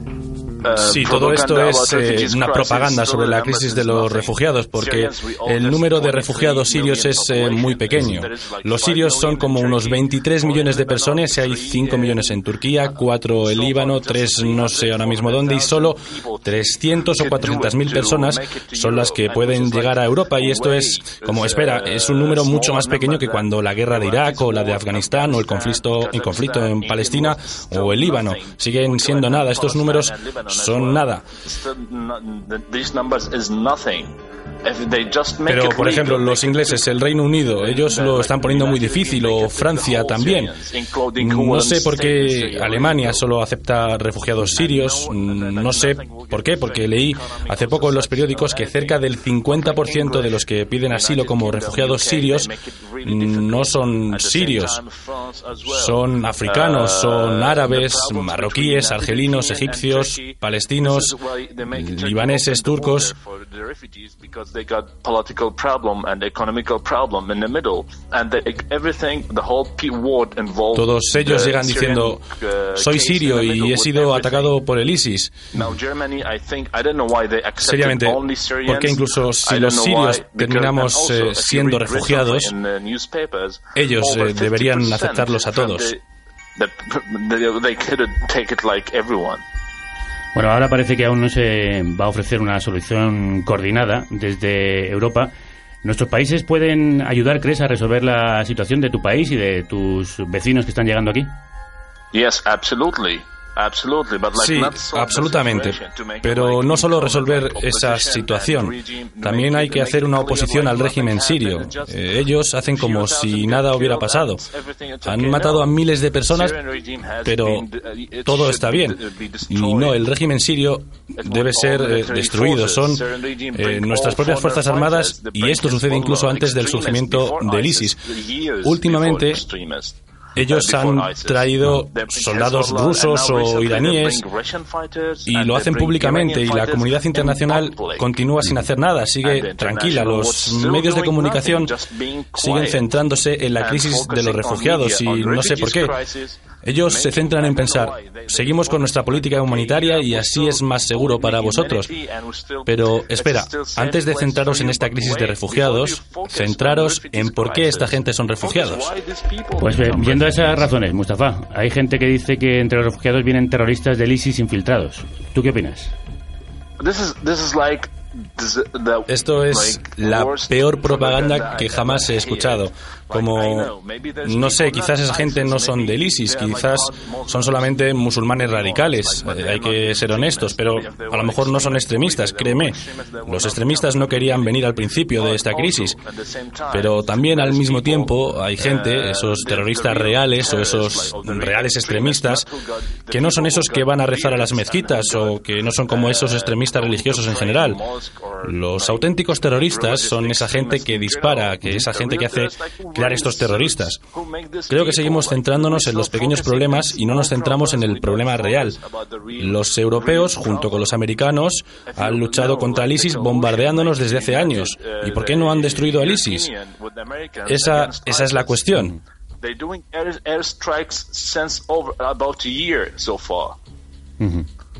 Sí, todo esto es eh, una propaganda sobre la crisis de los refugiados, porque el número de refugiados sirios es eh, muy pequeño. Los sirios son como unos 23 millones de personas, y hay 5 millones en Turquía, 4 en Líbano, 3 no sé ahora mismo dónde, y solo 300 o 400 mil personas son las que pueden llegar a Europa, y esto es, como espera, es un número mucho más pequeño que cuando la guerra de Irak o la de Afganistán o el conflicto, el conflicto en Palestina o el Líbano. Siguen siendo nada, estos números son nada. Pero, por ejemplo, los ingleses, el Reino Unido, ellos lo están poniendo muy difícil, o Francia también. No sé por qué Alemania solo acepta refugiados sirios, no sé por qué, porque leí hace poco en los periódicos que cerca del 50% de los que piden asilo como refugiados sirios no son sirios, son africanos, son árabes, marroquíes, argelinos, egipcios, palestinos, libaneses, turcos. They got political problem and economical problem in the middle, and everything, the whole involved. Todos ellos llegan diciendo, soy sirio y he sido atacado por el ISIS. Now Germany, I think, I don't know why they accepted Seriamente, only Syrians. porque incluso si los sirios terminamos eh, siendo refugiados, ellos eh, deberían 50% aceptarlos a todos. [LAUGHS] Bueno, ahora parece que aún no se va a ofrecer una solución coordinada desde Europa. ¿Nuestros países pueden ayudar, crees, a resolver la situación de tu país y de tus vecinos que están llegando aquí? Yes, absolutely. Sí, absolutamente. Pero no solo resolver esa situación, también hay que hacer una oposición al régimen sirio. Eh, ellos hacen como si nada hubiera pasado. Han matado a miles de personas, pero todo está bien. Y no, el régimen sirio debe ser eh, destruido. Son eh, nuestras propias Fuerzas Armadas y esto sucede incluso antes del surgimiento del ISIS. Últimamente, ellos han traído soldados rusos o iraníes y lo hacen públicamente y la comunidad internacional continúa sin hacer nada, sigue tranquila. Los medios de comunicación siguen centrándose en la crisis de los refugiados y no sé por qué. Ellos se centran en pensar, seguimos con nuestra política humanitaria y así es más seguro para vosotros. Pero espera, antes de centraros en esta crisis de refugiados, centraros en por qué esta gente son refugiados. Pues viendo esas razones, Mustafa, hay gente que dice que entre los refugiados vienen terroristas del ISIS infiltrados. ¿Tú qué opinas? Esto es la peor propaganda que jamás he escuchado. Como, no sé, quizás esa gente no son del ISIS, quizás son solamente musulmanes radicales, eh, hay que ser honestos, pero a lo mejor no son extremistas, créeme. Los extremistas no querían venir al principio de esta crisis, pero también al mismo tiempo hay gente, esos terroristas reales o esos reales extremistas, que no son esos que van a rezar a las mezquitas o que no son como esos extremistas religiosos en general. Los auténticos terroristas son esa gente que dispara, que esa gente que hace crear estos terroristas. Creo que seguimos centrándonos en los pequeños problemas y no nos centramos en el problema real. Los europeos, junto con los americanos, han luchado contra el ISIS bombardeándonos desde hace años. ¿Y por qué no han destruido al ISIS? Esa, esa es la cuestión. Doing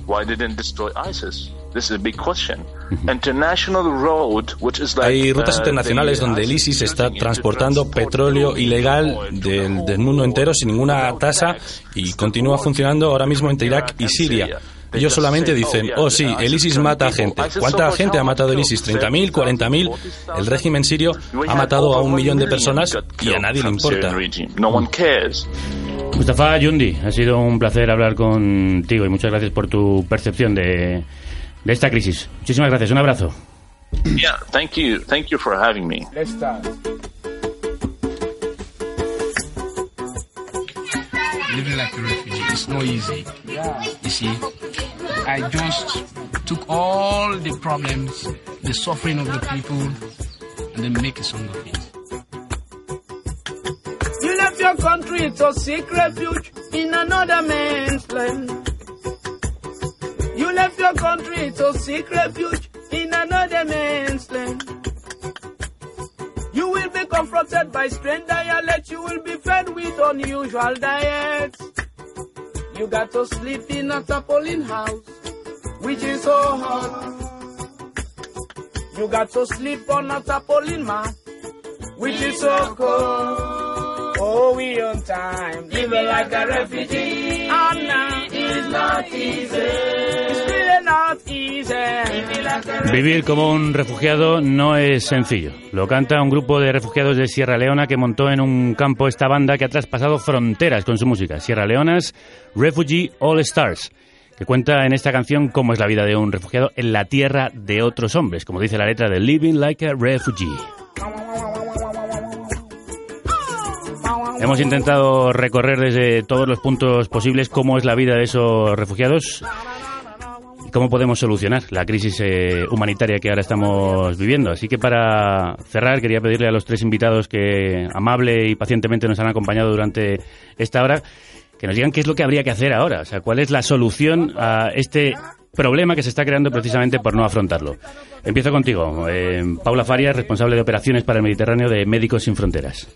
air, airstrikes since over about a year so far. Why didn't destroy ISIS? This is a big question. International road, which is like Hay rutas uh, internacionales donde el ISIS está transportando petróleo ilegal del, del mundo entero sin ninguna tasa y continúa funcionando ahora mismo entre Irak y Siria. Ellos solamente dicen, oh sí, el ISIS mata a gente. ¿Cuánta gente ha matado el ISIS? ¿30.000? ¿40.000? El régimen sirio ha matado a un millón de personas y a nadie le importa. No one cares. Mustafa Yundi, ha sido un placer hablar contigo y muchas gracias por tu percepción de, de esta crisis. Muchísimas gracias, un abrazo. Yeah, thank you. Thank you for having me. Let's It's not easy. You see, I just took all the problems, the suffering of the people, and then make a song of it. You left your country to seek refuge in another man's land. You left your country to seek refuge in another man's land. You will be confronted by strange dialect. You will be fed with unusual diets. You got to sleep in a tarpaulin house. which is so hot. You got to sleep on a tarpaulin mat, which is so cold. Oh, we on time, living like a refugee. And now it's not easy. Vivir como un refugiado no es sencillo. Lo canta un grupo de refugiados de Sierra Leona que montó en un campo esta banda que ha traspasado fronteras con su música. Sierra Leonas Refugee All Stars, que cuenta en esta canción cómo es la vida de un refugiado en la tierra de otros hombres, como dice la letra de Living Like a Refugee. Hemos intentado recorrer desde todos los puntos posibles cómo es la vida de esos refugiados cómo podemos solucionar la crisis eh, humanitaria que ahora estamos viviendo. Así que para cerrar quería pedirle a los tres invitados que amable y pacientemente nos han acompañado durante esta hora que nos digan qué es lo que habría que hacer ahora, o sea, cuál es la solución a este problema que se está creando precisamente por no afrontarlo. Empiezo contigo, eh, Paula Farias, responsable de operaciones para el Mediterráneo de Médicos Sin Fronteras.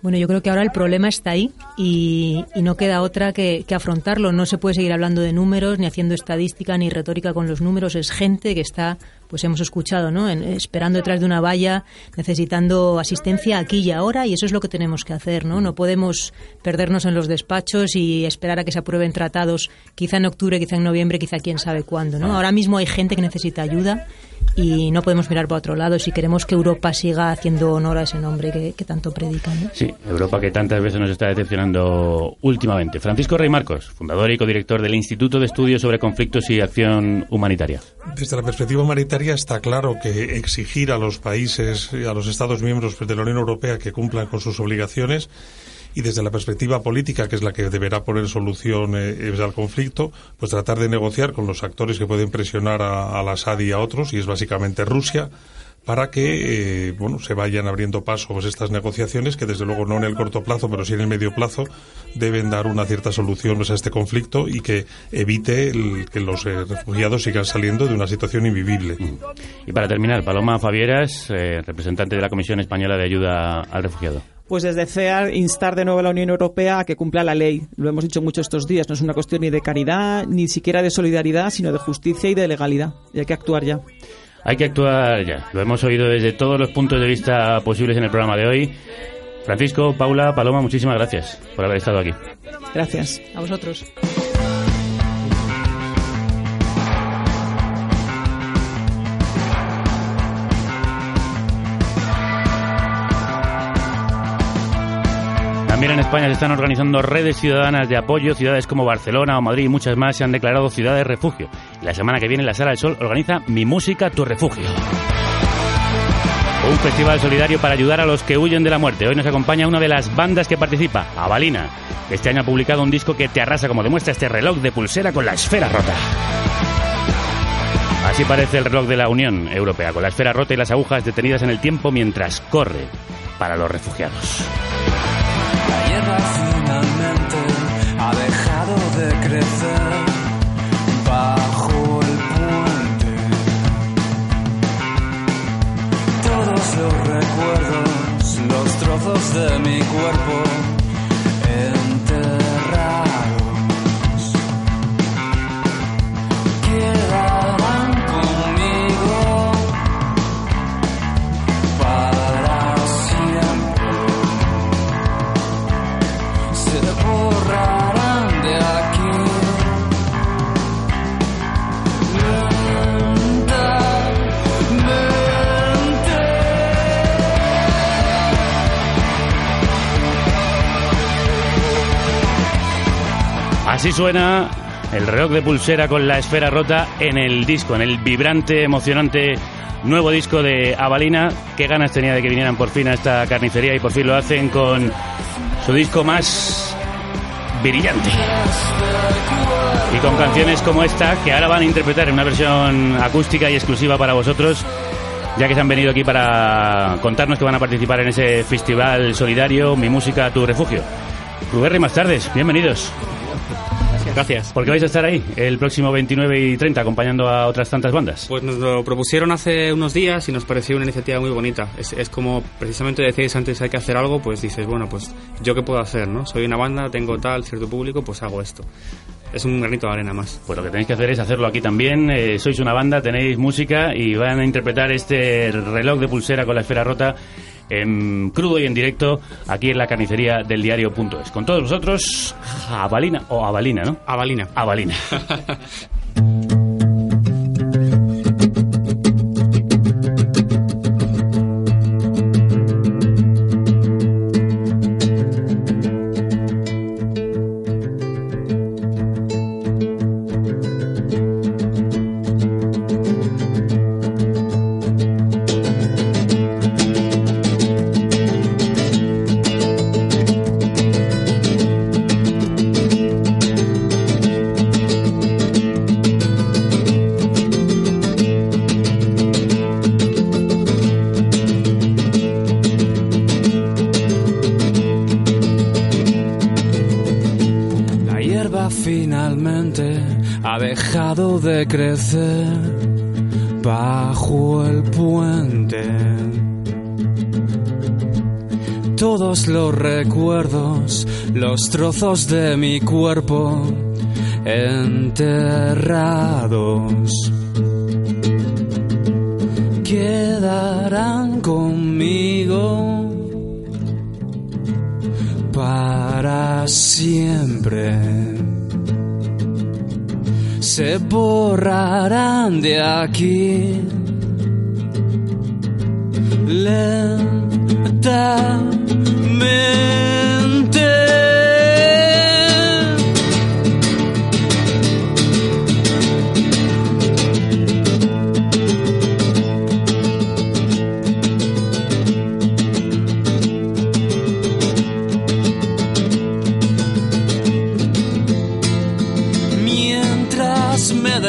Bueno, yo creo que ahora el problema está ahí y, no queda otra que, que, afrontarlo. No se puede seguir hablando de números, ni haciendo estadística, ni retórica con los números. Es gente que está, pues hemos escuchado, ¿no? En, esperando detrás de una valla, necesitando asistencia aquí y ahora, y eso es lo que tenemos que hacer, ¿no? No podemos perdernos en los despachos y esperar a que se aprueben tratados, quizá en octubre, quizá en noviembre, quizá quién sabe cuándo, ¿no? Ahora mismo hay gente que necesita ayuda y no podemos mirar para otro lado si queremos que Europa siga haciendo honor a ese nombre que, que tanto predican. ¿no? Sí, Europa que tantas veces nos está decepcionando últimamente. Francisco Rey Marcos, fundador y codirector del Instituto de Estudios sobre Conflictos y Acción Humanitaria. Desde la perspectiva humanitaria está claro que exigir a los países, a los Estados miembros de la Unión Europea que cumplan con sus obligaciones y desde la perspectiva política, que es la que deberá poner solución eh, al conflicto, pues tratar de negociar con los actores que pueden presionar a, al Assad y a otros, y es básicamente Rusia, para que eh, bueno se vayan abriendo paso pues, estas negociaciones que desde luego no en el corto plazo pero sí en el medio plazo deben dar una cierta solución pues, a este conflicto y que evite el, que los eh, refugiados sigan saliendo de una situación invivible. Y para terminar, Paloma Favieras, eh, representante de la Comisión Española de Ayuda al Refugiado. Pues desde CEAR instar de nuevo a la Unión Europea a que cumpla la ley. Lo hemos dicho mucho estos días. No es una cuestión ni de caridad, ni siquiera de solidaridad, sino de justicia y de legalidad. Y hay que actuar ya. Hay que actuar ya. Lo hemos oído desde todos los puntos de vista posibles en el programa de hoy. Francisco, Paula, Paloma, muchísimas gracias por haber estado aquí. Gracias. A vosotros. También en España se están organizando redes ciudadanas de apoyo. Ciudades como Barcelona o Madrid y muchas más se han declarado ciudades refugio. La semana que viene la Sala del Sol organiza Mi Música, Tu Refugio. Un festival solidario para ayudar a los que huyen de la muerte. Hoy nos acompaña una de las bandas que participa, Avalina. Este año ha publicado un disco que te arrasa como demuestra este reloj de pulsera con la esfera rota. Así parece el reloj de la Unión Europea, con la esfera rota y las agujas detenidas en el tiempo mientras corre para los refugiados. Bajo el puente. Todos los recuerdos, los trozos de mi cuerpo Así suena el reloj de pulsera con la esfera rota en el disco, en el vibrante, emocionante nuevo disco de Avalina. Qué ganas tenía de que vinieran por fin a esta carnicería y por fin lo hacen con su disco más brillante. Y con canciones como esta que ahora van a interpretar en una versión acústica y exclusiva para vosotros, ya que se han venido aquí para contarnos que van a participar en ese festival solidario Mi Música, Tu Refugio. Ruberri, más tardes, bienvenidos. Gracias. ¿Por qué vais a estar ahí el próximo 29 y 30 acompañando a otras tantas bandas? Pues nos lo propusieron hace unos días y nos pareció una iniciativa muy bonita. Es, es como precisamente decíais antes hay que hacer algo, pues dices, bueno, pues yo qué puedo hacer, ¿no? Soy una banda, tengo tal, cierto público, pues hago esto. es un granito de arena más. Pues lo que tenéis que hacer es hacerlo aquí también. Eh, sois una banda, tenéis música y van a interpretar este reloj de pulsera con la esfera rota en crudo y en directo aquí en la carnicería del diario.es. Con todos vosotros, Avalina o Avalina, ¿no? Avalina. Avalina. [LAUGHS] los recuerdos, los trozos de mi cuerpo enterrados quedarán conmigo para siempre. Se borrarán de aquí.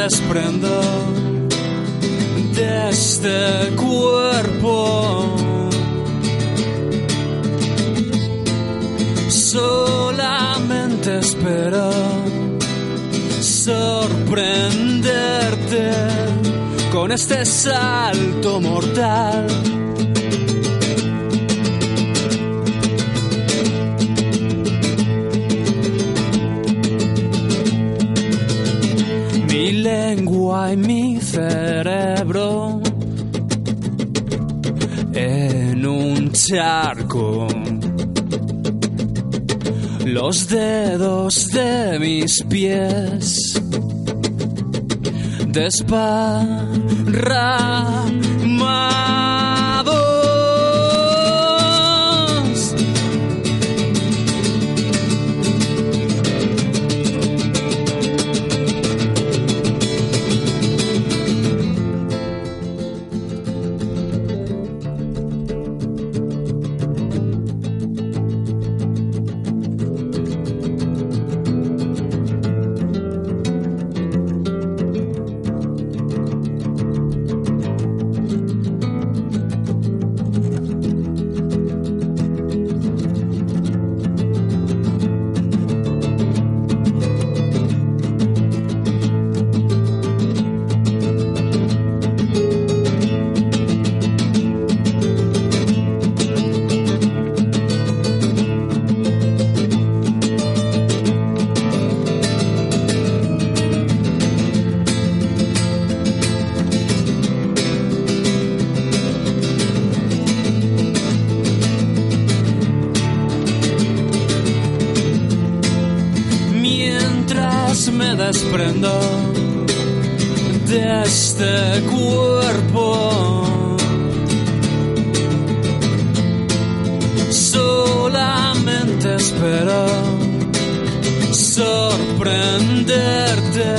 Desprendo de este cuerpo, solamente espero sorprenderte con este salto mortal. Mi cerebro en un charco. Los dedos de mis pies desparramados. De este cuerpo, solamente espero sorprenderte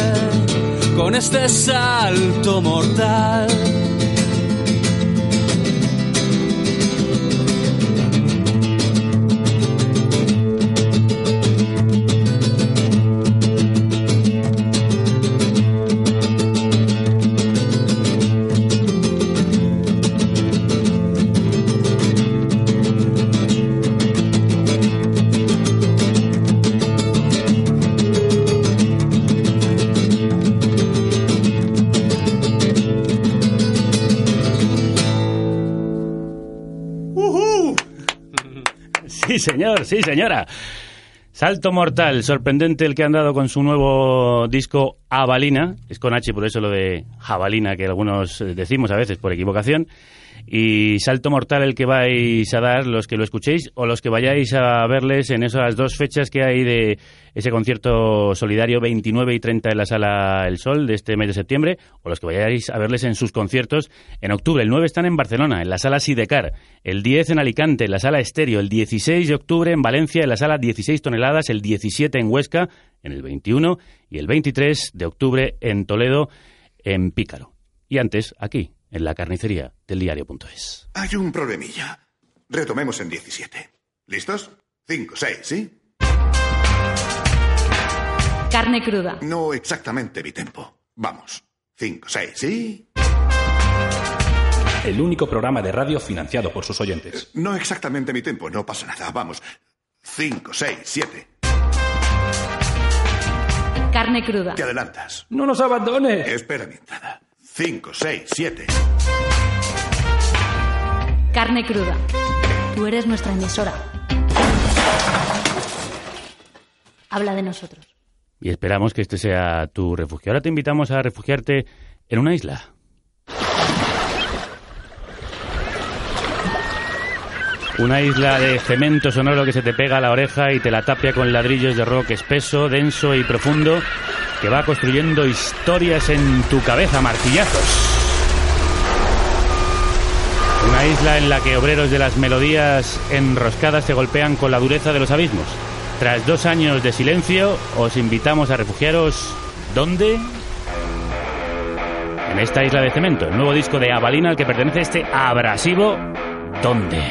con este salto mortal. Señor, sí, señora. Salto Mortal, sorprendente el que han dado con su nuevo disco Avalina, es con H por eso lo de jabalina que algunos eh, decimos a veces por equivocación, y Salto Mortal el que vais a dar los que lo escuchéis o los que vayáis a verles en esas dos fechas que hay de ese concierto solidario 29 y 30 en la Sala El Sol de este mes de septiembre o los que vayáis a verles en sus conciertos en octubre. El 9 están en Barcelona, en la Sala Sidecar, el 10 en Alicante, en la Sala Estéreo, el 16 de octubre en Valencia, en la Sala 16 toneladas, el 17 en Huesca, en el 21 y el 23 de octubre en Toledo, en Pícaro. Y antes, aquí, en la carnicería del diario.es. Hay un problemilla. Retomemos en 17. ¿Listos? 5, 6, ¿sí? Carne cruda. No exactamente mi tempo. Vamos. 5, 6, ¿sí? El único programa de radio financiado por sus oyentes. No exactamente mi tempo, no pasa nada. Vamos. 5, 6, 7. Carne cruda. Te adelantas. ¡No nos abandones! Espera mi entrada. 5, 6, 7. Carne cruda. Tú eres nuestra emisora. Habla de nosotros. Y esperamos que este sea tu refugio. Ahora te invitamos a refugiarte en una isla. Una isla de cemento sonoro que se te pega a la oreja y te la tapia con ladrillos de rock espeso, denso y profundo que va construyendo historias en tu cabeza, martillazos. Una isla en la que obreros de las melodías enroscadas se golpean con la dureza de los abismos. Tras dos años de silencio, os invitamos a refugiaros. ¿Dónde? En esta isla de cemento, el nuevo disco de Avalina al que pertenece este abrasivo. ¿Dónde?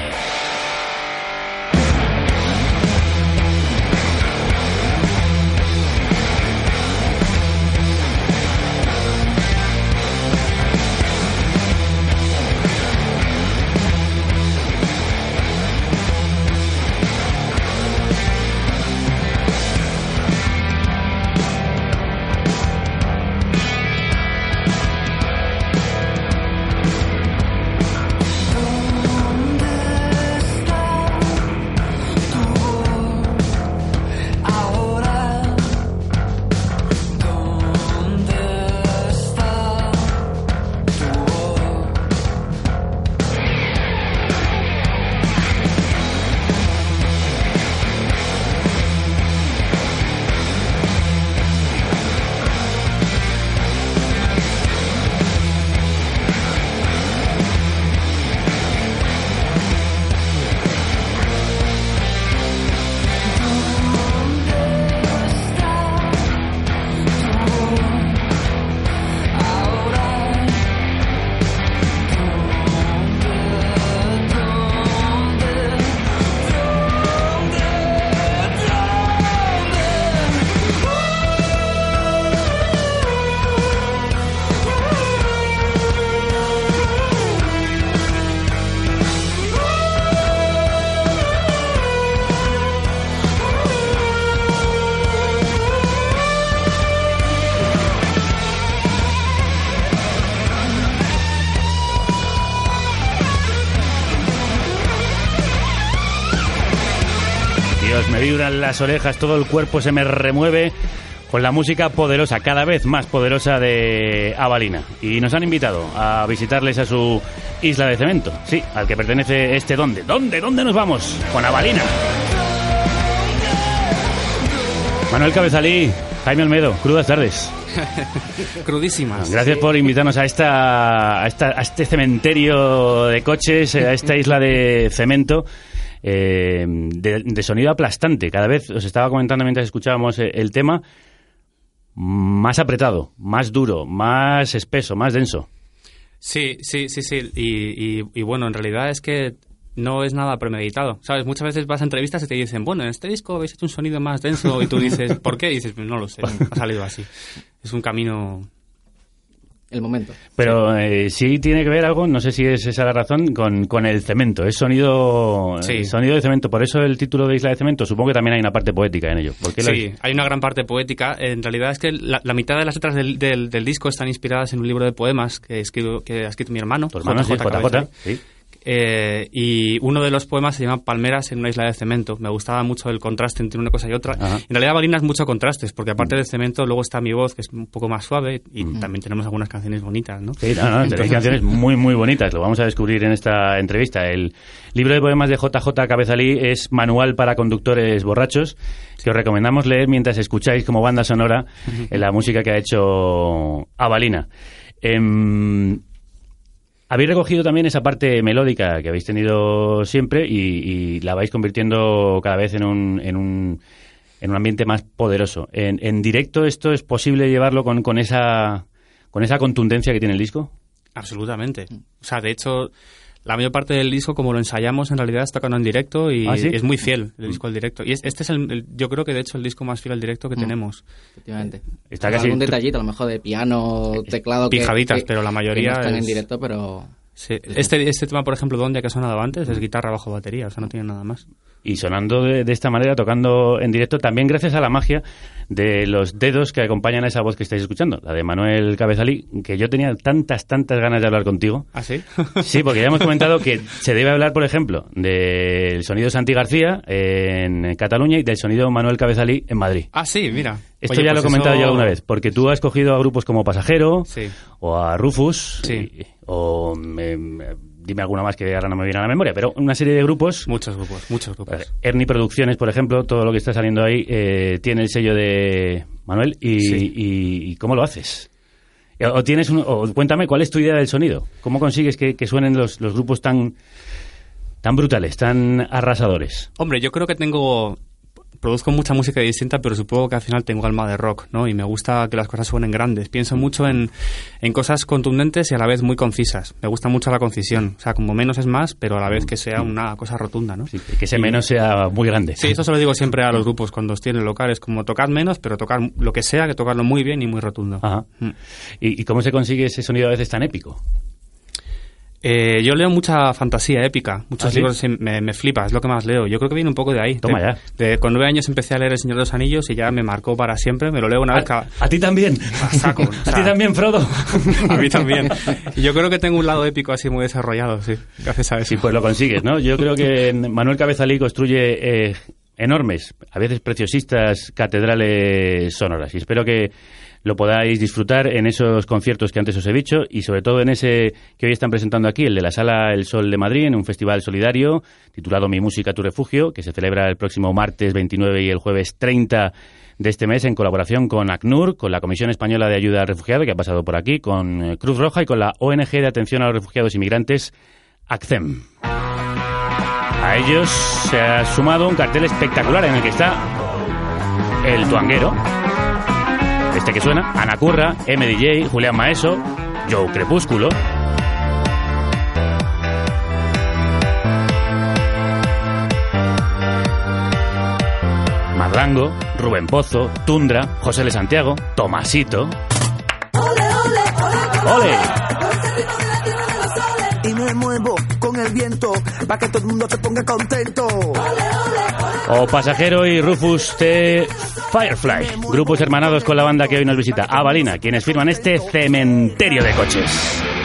Las orejas, todo el cuerpo se me remueve con la música poderosa, cada vez más poderosa de Avalina. Y nos han invitado a visitarles a su isla de cemento, sí, al que pertenece este dónde. ¿Dónde? ¿Dónde nos vamos? Con Avalina. Manuel Cabezalí, Jaime Olmedo, crudas tardes. [LAUGHS] Crudísimas. Gracias por invitarnos a esta, a esta a este cementerio de coches, a esta isla de cemento. Eh, de, sonido aplastante. Cada vez os estaba comentando mientras escuchábamos eh, el tema, más apretado, más duro, más espeso, más denso. Sí, sí, sí, sí. Y, y- bueno, en realidad es que no es nada premeditado. ¿Sabes? Muchas veces vas a entrevistas y te dicen, bueno, en este disco habéis hecho un sonido más denso y tú dices, [LAUGHS] ¿por qué? Y dices, "Pues no lo sé, ha salido así. Es un camino... El momento. Pero eh, sí tiene que ver algo, no sé si es esa la razón, con, con el cemento. Es sonido, Sí. eh, sonido de cemento. Por eso el título de Isla de Cemento. Supongo que también hay una parte poética en ello. ¿Por qué lo Sí, hay una gran parte poética. En realidad es que la, la mitad de las letras del, del- del disco están inspiradas en un libro de poemas que, escribo- que ha escrito mi hermano. Tu hermano, JJ JJ, Cabezalí. sí. Eh, y uno de los poemas se llama Palmeras en una isla de cemento. Me gustaba mucho el contraste entre una cosa y otra. Ajá. En realidad Balina es mucho contrastes, porque aparte Mm. del cemento luego está mi voz, que es un poco más suave, y también tenemos algunas canciones bonitas, ¿no? Sí, no, no, Entonces- canciones muy, muy bonitas. Lo vamos a descubrir en esta entrevista. El libro de poemas de JJ Cabezalí es Manual para conductores borrachos, que os recomendamos leer mientras escucháis como banda sonora eh, la música que ha hecho Avalina. Em, habéis recogido también esa parte melódica que habéis tenido siempre y, y la vais convirtiendo cada vez en un, en un, en un ambiente más poderoso. En, en directo esto es posible llevarlo con, con esa con esa contundencia que tiene el disco. Absolutamente. O sea, de hecho, la mayor parte del disco, como lo ensayamos, en realidad está tocando en directo y ¿Ah, sí? es muy fiel el disco al directo. Y es- este es el, el- yo creo que de hecho el disco más fiel al directo que Mm. tenemos. Efectivamente. Está Con casi- algún detallito, a lo mejor de piano, teclado. que- Pijaditas, que- pero la que mayoría no están en es- directo, pero. Sí. Este, este tema, por ejemplo, Donde que ha sonado antes, es guitarra bajo batería, o sea, no tiene nada más. Y sonando de, de esta manera, tocando en directo, también gracias a la magia de los dedos que acompañan a esa voz que estáis escuchando, la de Manuel Cabezalí, que yo tenía tantas, tantas ganas de hablar contigo. ¿Ah, sí? Sí, porque ya hemos comentado que se debe hablar, por ejemplo, del sonido Santi García en Cataluña y del sonido Manuel Cabezalí en Madrid. Ah, sí, mira. Esto Oye, ya pues lo he comentado eso- yo alguna vez, porque tú has cogido a grupos como Pasajero Sí. o a Rufus, y- o me- me- dime alguna más que ahora no me viene a la memoria, pero una serie de grupos. Muchos grupos, muchos grupos. Ernie Producciones, por ejemplo, todo lo que está saliendo ahí eh, tiene el sello de Manuel. ¿Y, Sí. y- y cómo lo haces? O tienes un- o cuéntame, ¿cuál es tu idea del sonido? ¿Cómo consigues que, que suenen los, los grupos tan, tan brutales, tan arrasadores? Hombre, yo creo que tengo... Produzco mucha música distinta, pero supongo que al final tengo alma de rock, ¿no? Y me gusta que las cosas suenen grandes. Pienso mucho en, en cosas contundentes y a la vez muy concisas. Me gusta mucho la concisión. O sea, como menos es más, pero a la vez que sea una cosa rotunda, ¿no? Que ese menos sea muy grande. Sí, eso se lo digo siempre a los grupos cuando os tienen locales, como tocad menos, pero tocar lo que sea, que tocarlo muy bien y muy rotundo. Ajá. ¿Y, y cómo se consigue ese sonido a veces tan épico? Eh, yo leo mucha fantasía épica, muchos ¿Ah, libros sí, me, me flipa, es lo que más leo. Yo creo que viene un poco de ahí. Toma De- ya. de- con nueve años empecé a leer El Señor de los Anillos y ya me marcó para siempre. Me lo leo una vez cada... ¿A ti también? A saco. [LAUGHS] o ¿A ti también, Frodo? [LAUGHS] a mí también. Y yo creo que tengo un lado épico así muy desarrollado, sí. Gracias a eso. Sí, pues lo consigues, ¿no? Yo creo que Manuel Cabezalí construye eh, enormes, a veces preciosistas catedrales sonoras. Y espero que lo podáis disfrutar en esos conciertos que antes os he dicho y sobre todo en ese que hoy están presentando aquí, el de la Sala El Sol de Madrid, en un festival solidario titulado Mi Música, Tu Refugio, que se celebra el próximo martes 29 y el jueves 30 de este mes en colaboración con ACNUR, con la Comisión Española de Ayuda al Refugiado, que ha pasado por aquí, con eh, Cruz Roja y con la ONG de Atención a los Refugiados y Migrantes, ACCEM. A ellos se ha sumado un cartel espectacular en el que está el tuanguero, este que suena, Ana Curra, MDJ, Julián Maeso, Joe Crepúsculo. Mardango, Rubén Pozo, Tundra, José de Santiago, Tomasito. ¡Ole! Y me muevo el viento para que todo el mundo se ponga contento. O Pasajero y Rufus T. Firefly, grupos hermanados con la banda que hoy nos visita, Avalina, quienes firman este cementerio de coches.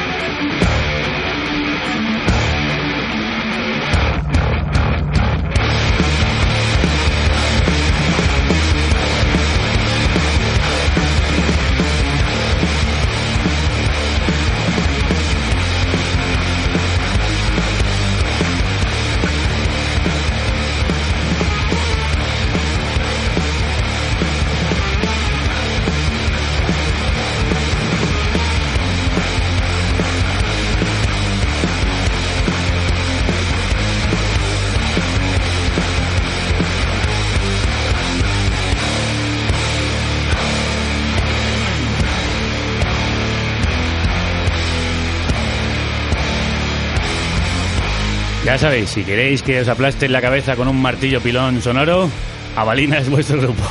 Sabéis, si queréis que os aplasten la cabeza con un martillo pilón sonoro, Avalina es vuestro grupo.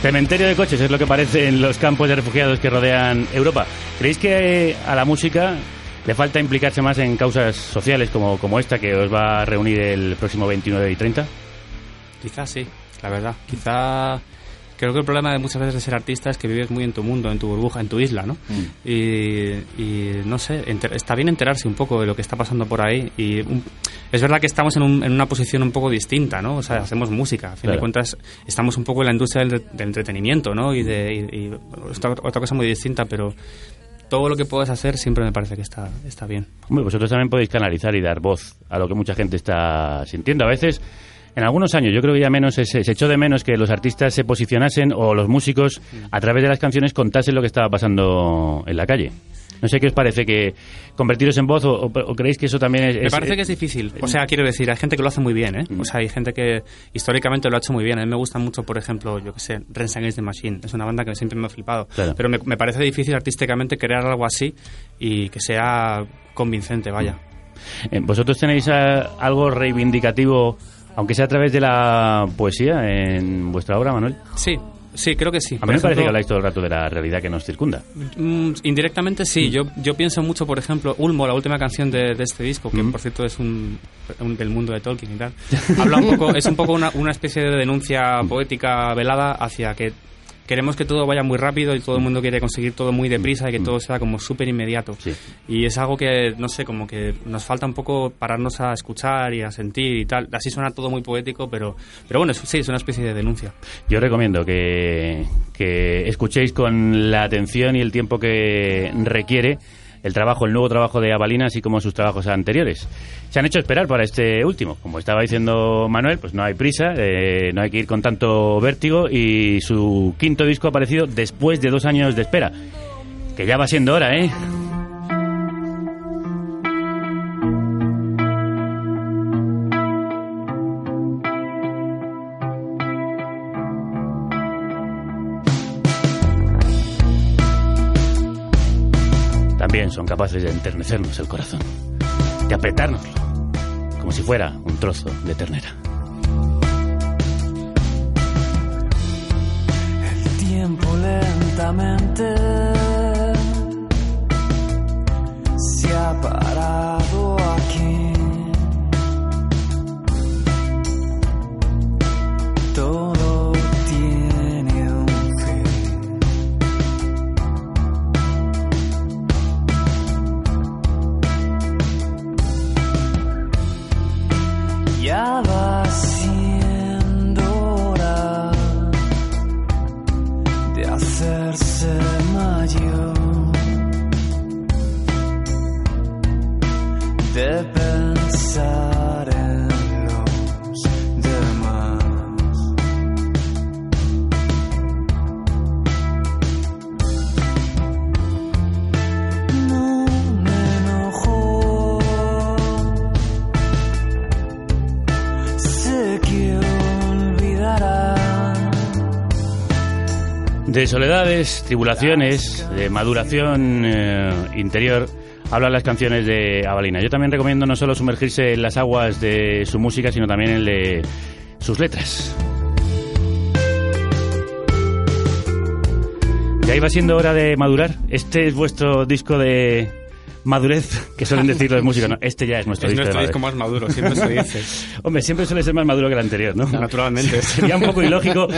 Cementerio de coches es lo que parece en los campos de refugiados que rodean Europa. ¿Creéis que a la música le falta implicarse más en causas sociales como, como esta que os va a reunir el próximo 29 y 30? Quizás sí, la verdad. Quizá Creo que el problema de muchas veces de ser artista es que vives muy en tu mundo, en tu burbuja, en tu isla, ¿no? Mm. Y, y, no sé, enter- está bien enterarse un poco de lo que está pasando por ahí. Y un- es verdad que estamos en, un- en una posición un poco distinta, ¿no? O sea, hacemos música. A fin Claro. de cuentas, estamos un poco en la industria del, del entretenimiento, ¿no? Y de y, y otra, otra cosa muy distinta, pero todo lo que puedas hacer siempre me parece que está, está bien. Hombre, vosotros también podéis canalizar y dar voz a lo que mucha gente está sintiendo. A veces, en algunos años, yo creo que ya menos se, se echó de menos que los artistas se posicionasen o los músicos a través de las canciones contasen lo que estaba pasando en la calle. No sé qué os parece que convertiros en voz o, o- o creéis que eso también es... Me parece que es difícil. O sea, quiero decir, hay gente que lo hace muy bien, ¿eh? O sea, hay gente que históricamente lo ha hecho muy bien. A mí me gusta mucho, por ejemplo, yo que sé, Ren Against the Machine. Es una banda que siempre me ha flipado. Claro. Pero me, me parece difícil artísticamente crear algo así y que sea convincente, vaya. Eh, ¿Vosotros tenéis algo reivindicativo, aunque sea a través de la poesía, en vuestra obra, Manuel? Sí, sí, creo que sí. A mí me parece que habláis todo el rato de la realidad que nos circunda. Mm, indirectamente sí, yo, yo pienso mucho, por ejemplo, Ulmo, la última canción de, de este disco, que por cierto es un, un- del mundo de Tolkien y tal, habla un poco, es un poco una, una especie de denuncia [LAUGHS] poética velada hacia que queremos que todo vaya muy rápido y todo el mundo quiere conseguir todo muy deprisa y que todo sea como súper inmediato. Y es algo que, no sé, como que nos falta un poco pararnos a escuchar y a sentir y tal. Así suena todo muy poético, pero, pero bueno, es- sí, es una especie de denuncia. Yo recomiendo que, que escuchéis con la atención y el tiempo que requiere el trabajo, el nuevo trabajo de Avalina, así como sus trabajos anteriores. Se han hecho esperar para este último. Como estaba diciendo Manuel, pues no hay prisa, eh, no hay que ir con tanto vértigo y su quinto disco ha aparecido después de dos años de espera. Que ya va siendo hora, ¿eh? Son capaces de enternecernos el corazón, de apretárnoslo, como si fuera un trozo de ternera. El tiempo lentamente se ha parado aquí. Soledades, tribulaciones, de maduración eh, interior, hablan las canciones de Avalina. Yo también recomiendo no solo sumergirse en las aguas de su música, sino también en de sus letras. Ya iba siendo hora de madurar. Este es vuestro disco de madurez, que suelen [LAUGHS] decir los músicos. No, este ya es nuestro Es disco nuestro de disco más maduro, siempre se dice. [LAUGHS] Hombre, siempre suele ser más maduro que el anterior, ¿no? Naturalmente. [LAUGHS] Sería un poco ilógico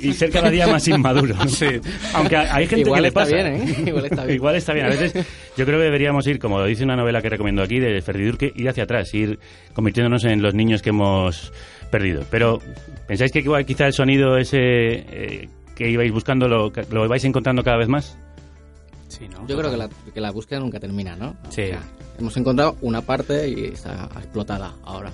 y ser cada día más inmaduro. ¿no? Sí. Aunque hay gente Igual que le está pasa. bien, ¿eh? Igual está bien. Igual está bien. A veces yo creo que deberíamos ir, como dice una novela que recomiendo aquí, de Ferdi Durque, ir hacia atrás, ir convirtiéndonos en los niños que hemos perdido. Pero, ¿pensáis que igual quizá el sonido ese eh, que ibais buscando lo, lo vais encontrando cada vez más? Sí, ¿no? Yo creo que la, que la búsqueda nunca termina, ¿no? Sí. O sea, hemos encontrado una parte y está explotada ahora.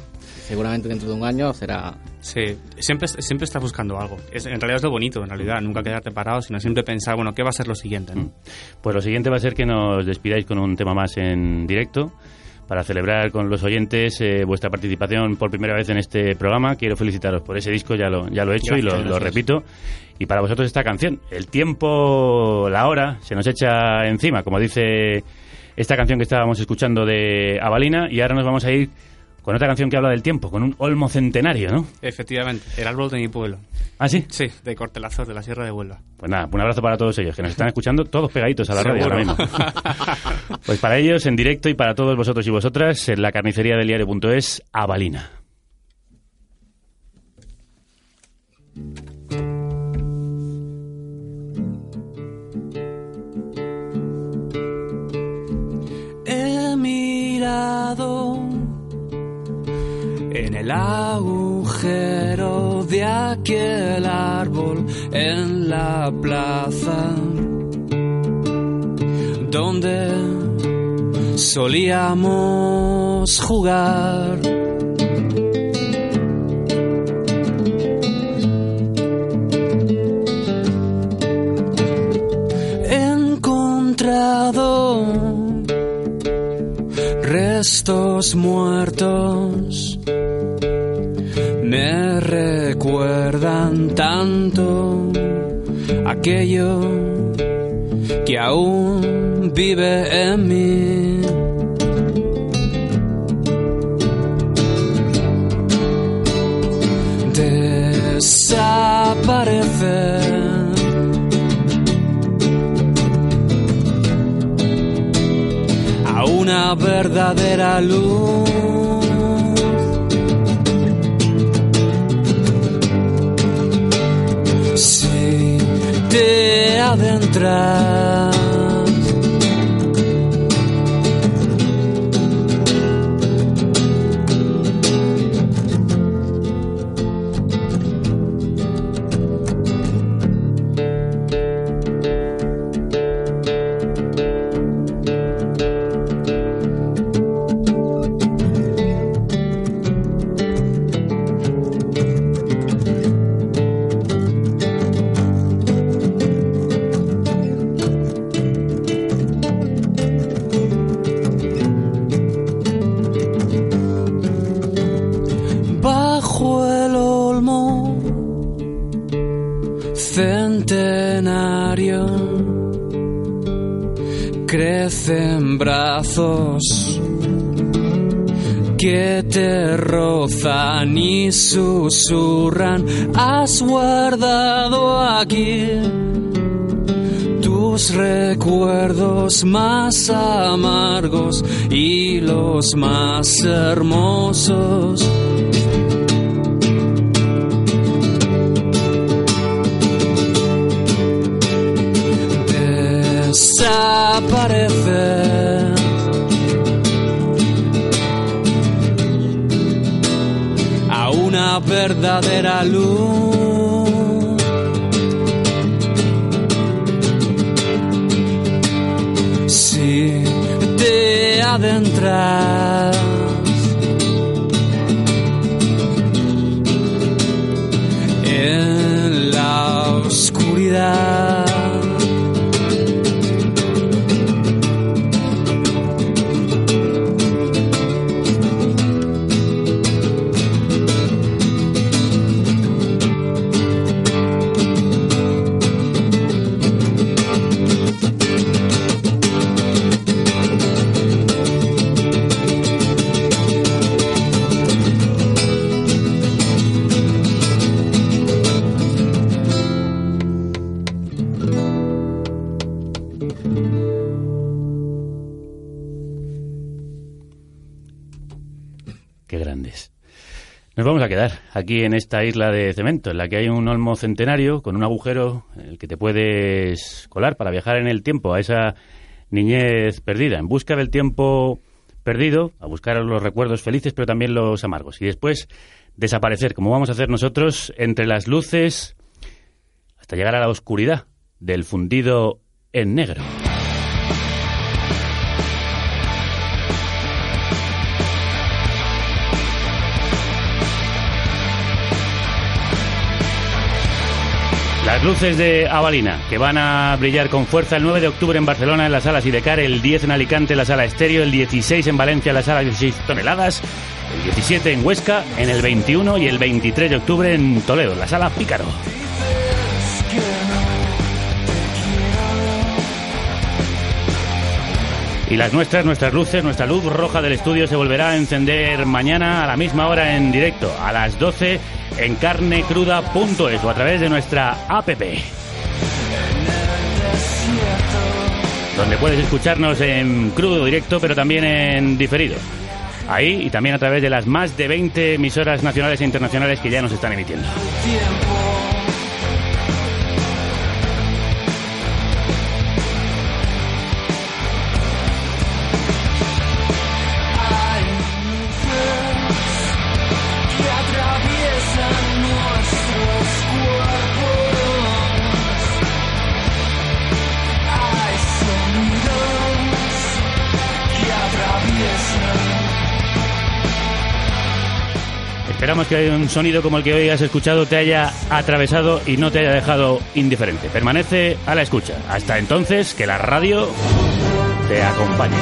Seguramente dentro de un año será... Sí, siempre, siempre estás buscando algo. Es, en realidad es lo bonito, en realidad. Nunca quedarte parado, sino siempre pensar, bueno, ¿qué va a ser lo siguiente? ¿no? Pues lo siguiente va a ser que nos despidáis con un tema más en directo. Para celebrar con los oyentes eh, vuestra participación por primera vez en este programa, quiero felicitaros por ese disco, ya lo, ya lo he hecho y lo, lo repito. Y para vosotros esta canción, el tiempo, la hora, se nos echa encima, como dice esta canción que estábamos escuchando de Avalina, y ahora nos vamos a ir con otra canción que habla del tiempo, con un olmo centenario, ¿no? Efectivamente, el árbol de mi pueblo. ¿Ah, sí? Sí, de Cortelazos, de la Sierra de Huelva. Pues nada, un abrazo para todos ellos, que nos están escuchando todos pegaditos a la radio [LAUGHS] pues para ellos, en directo, y para todos vosotros y vosotras, en la carnicería del diario.es, Avalina. He mirado en el agujero de aquel árbol en la plaza donde solíamos jugar. Encontrado restos muertos me recuerdan tanto aquello que aún vive en mí. Desaparece a una verdadera luz. Te adentras que te rozan y susurran has guardado aquí tus recuerdos más amargos y los más hermosos desaparece. Una verdadera luz. Si te adentras. Aquí en esta isla de cemento, en la que hay un olmo centenario con un agujero en el que te puedes colar para viajar en el tiempo a esa niñez perdida, en busca del tiempo perdido, a buscar los recuerdos felices, pero también los amargos. Y después desaparecer, como vamos a hacer nosotros, entre las luces hasta llegar a la oscuridad del fundido en negro. Las luces de Avalina, que van a brillar con fuerza el 9 de octubre en Barcelona en la sala Sidecar, el 10 en Alicante en la sala Estéreo, el 16 en Valencia en la sala 16 toneladas, el 17 en Huesca, en el 21 y el 23 de octubre en Toledo, en la sala Pícaro. Y las nuestras, nuestras luces, nuestra luz roja del estudio se volverá a encender mañana a la misma hora en directo, a las 12 en carnecruda.es o a través de nuestra app. Donde puedes escucharnos en crudo directo, pero también en diferido. Ahí y también a través de las más de 20 emisoras nacionales e internacionales que ya nos están emitiendo. Esperamos que un sonido como el que hoy has escuchado te haya atravesado y no te haya dejado indiferente. Permanece a la escucha. Hasta entonces, que la radio te acompañe.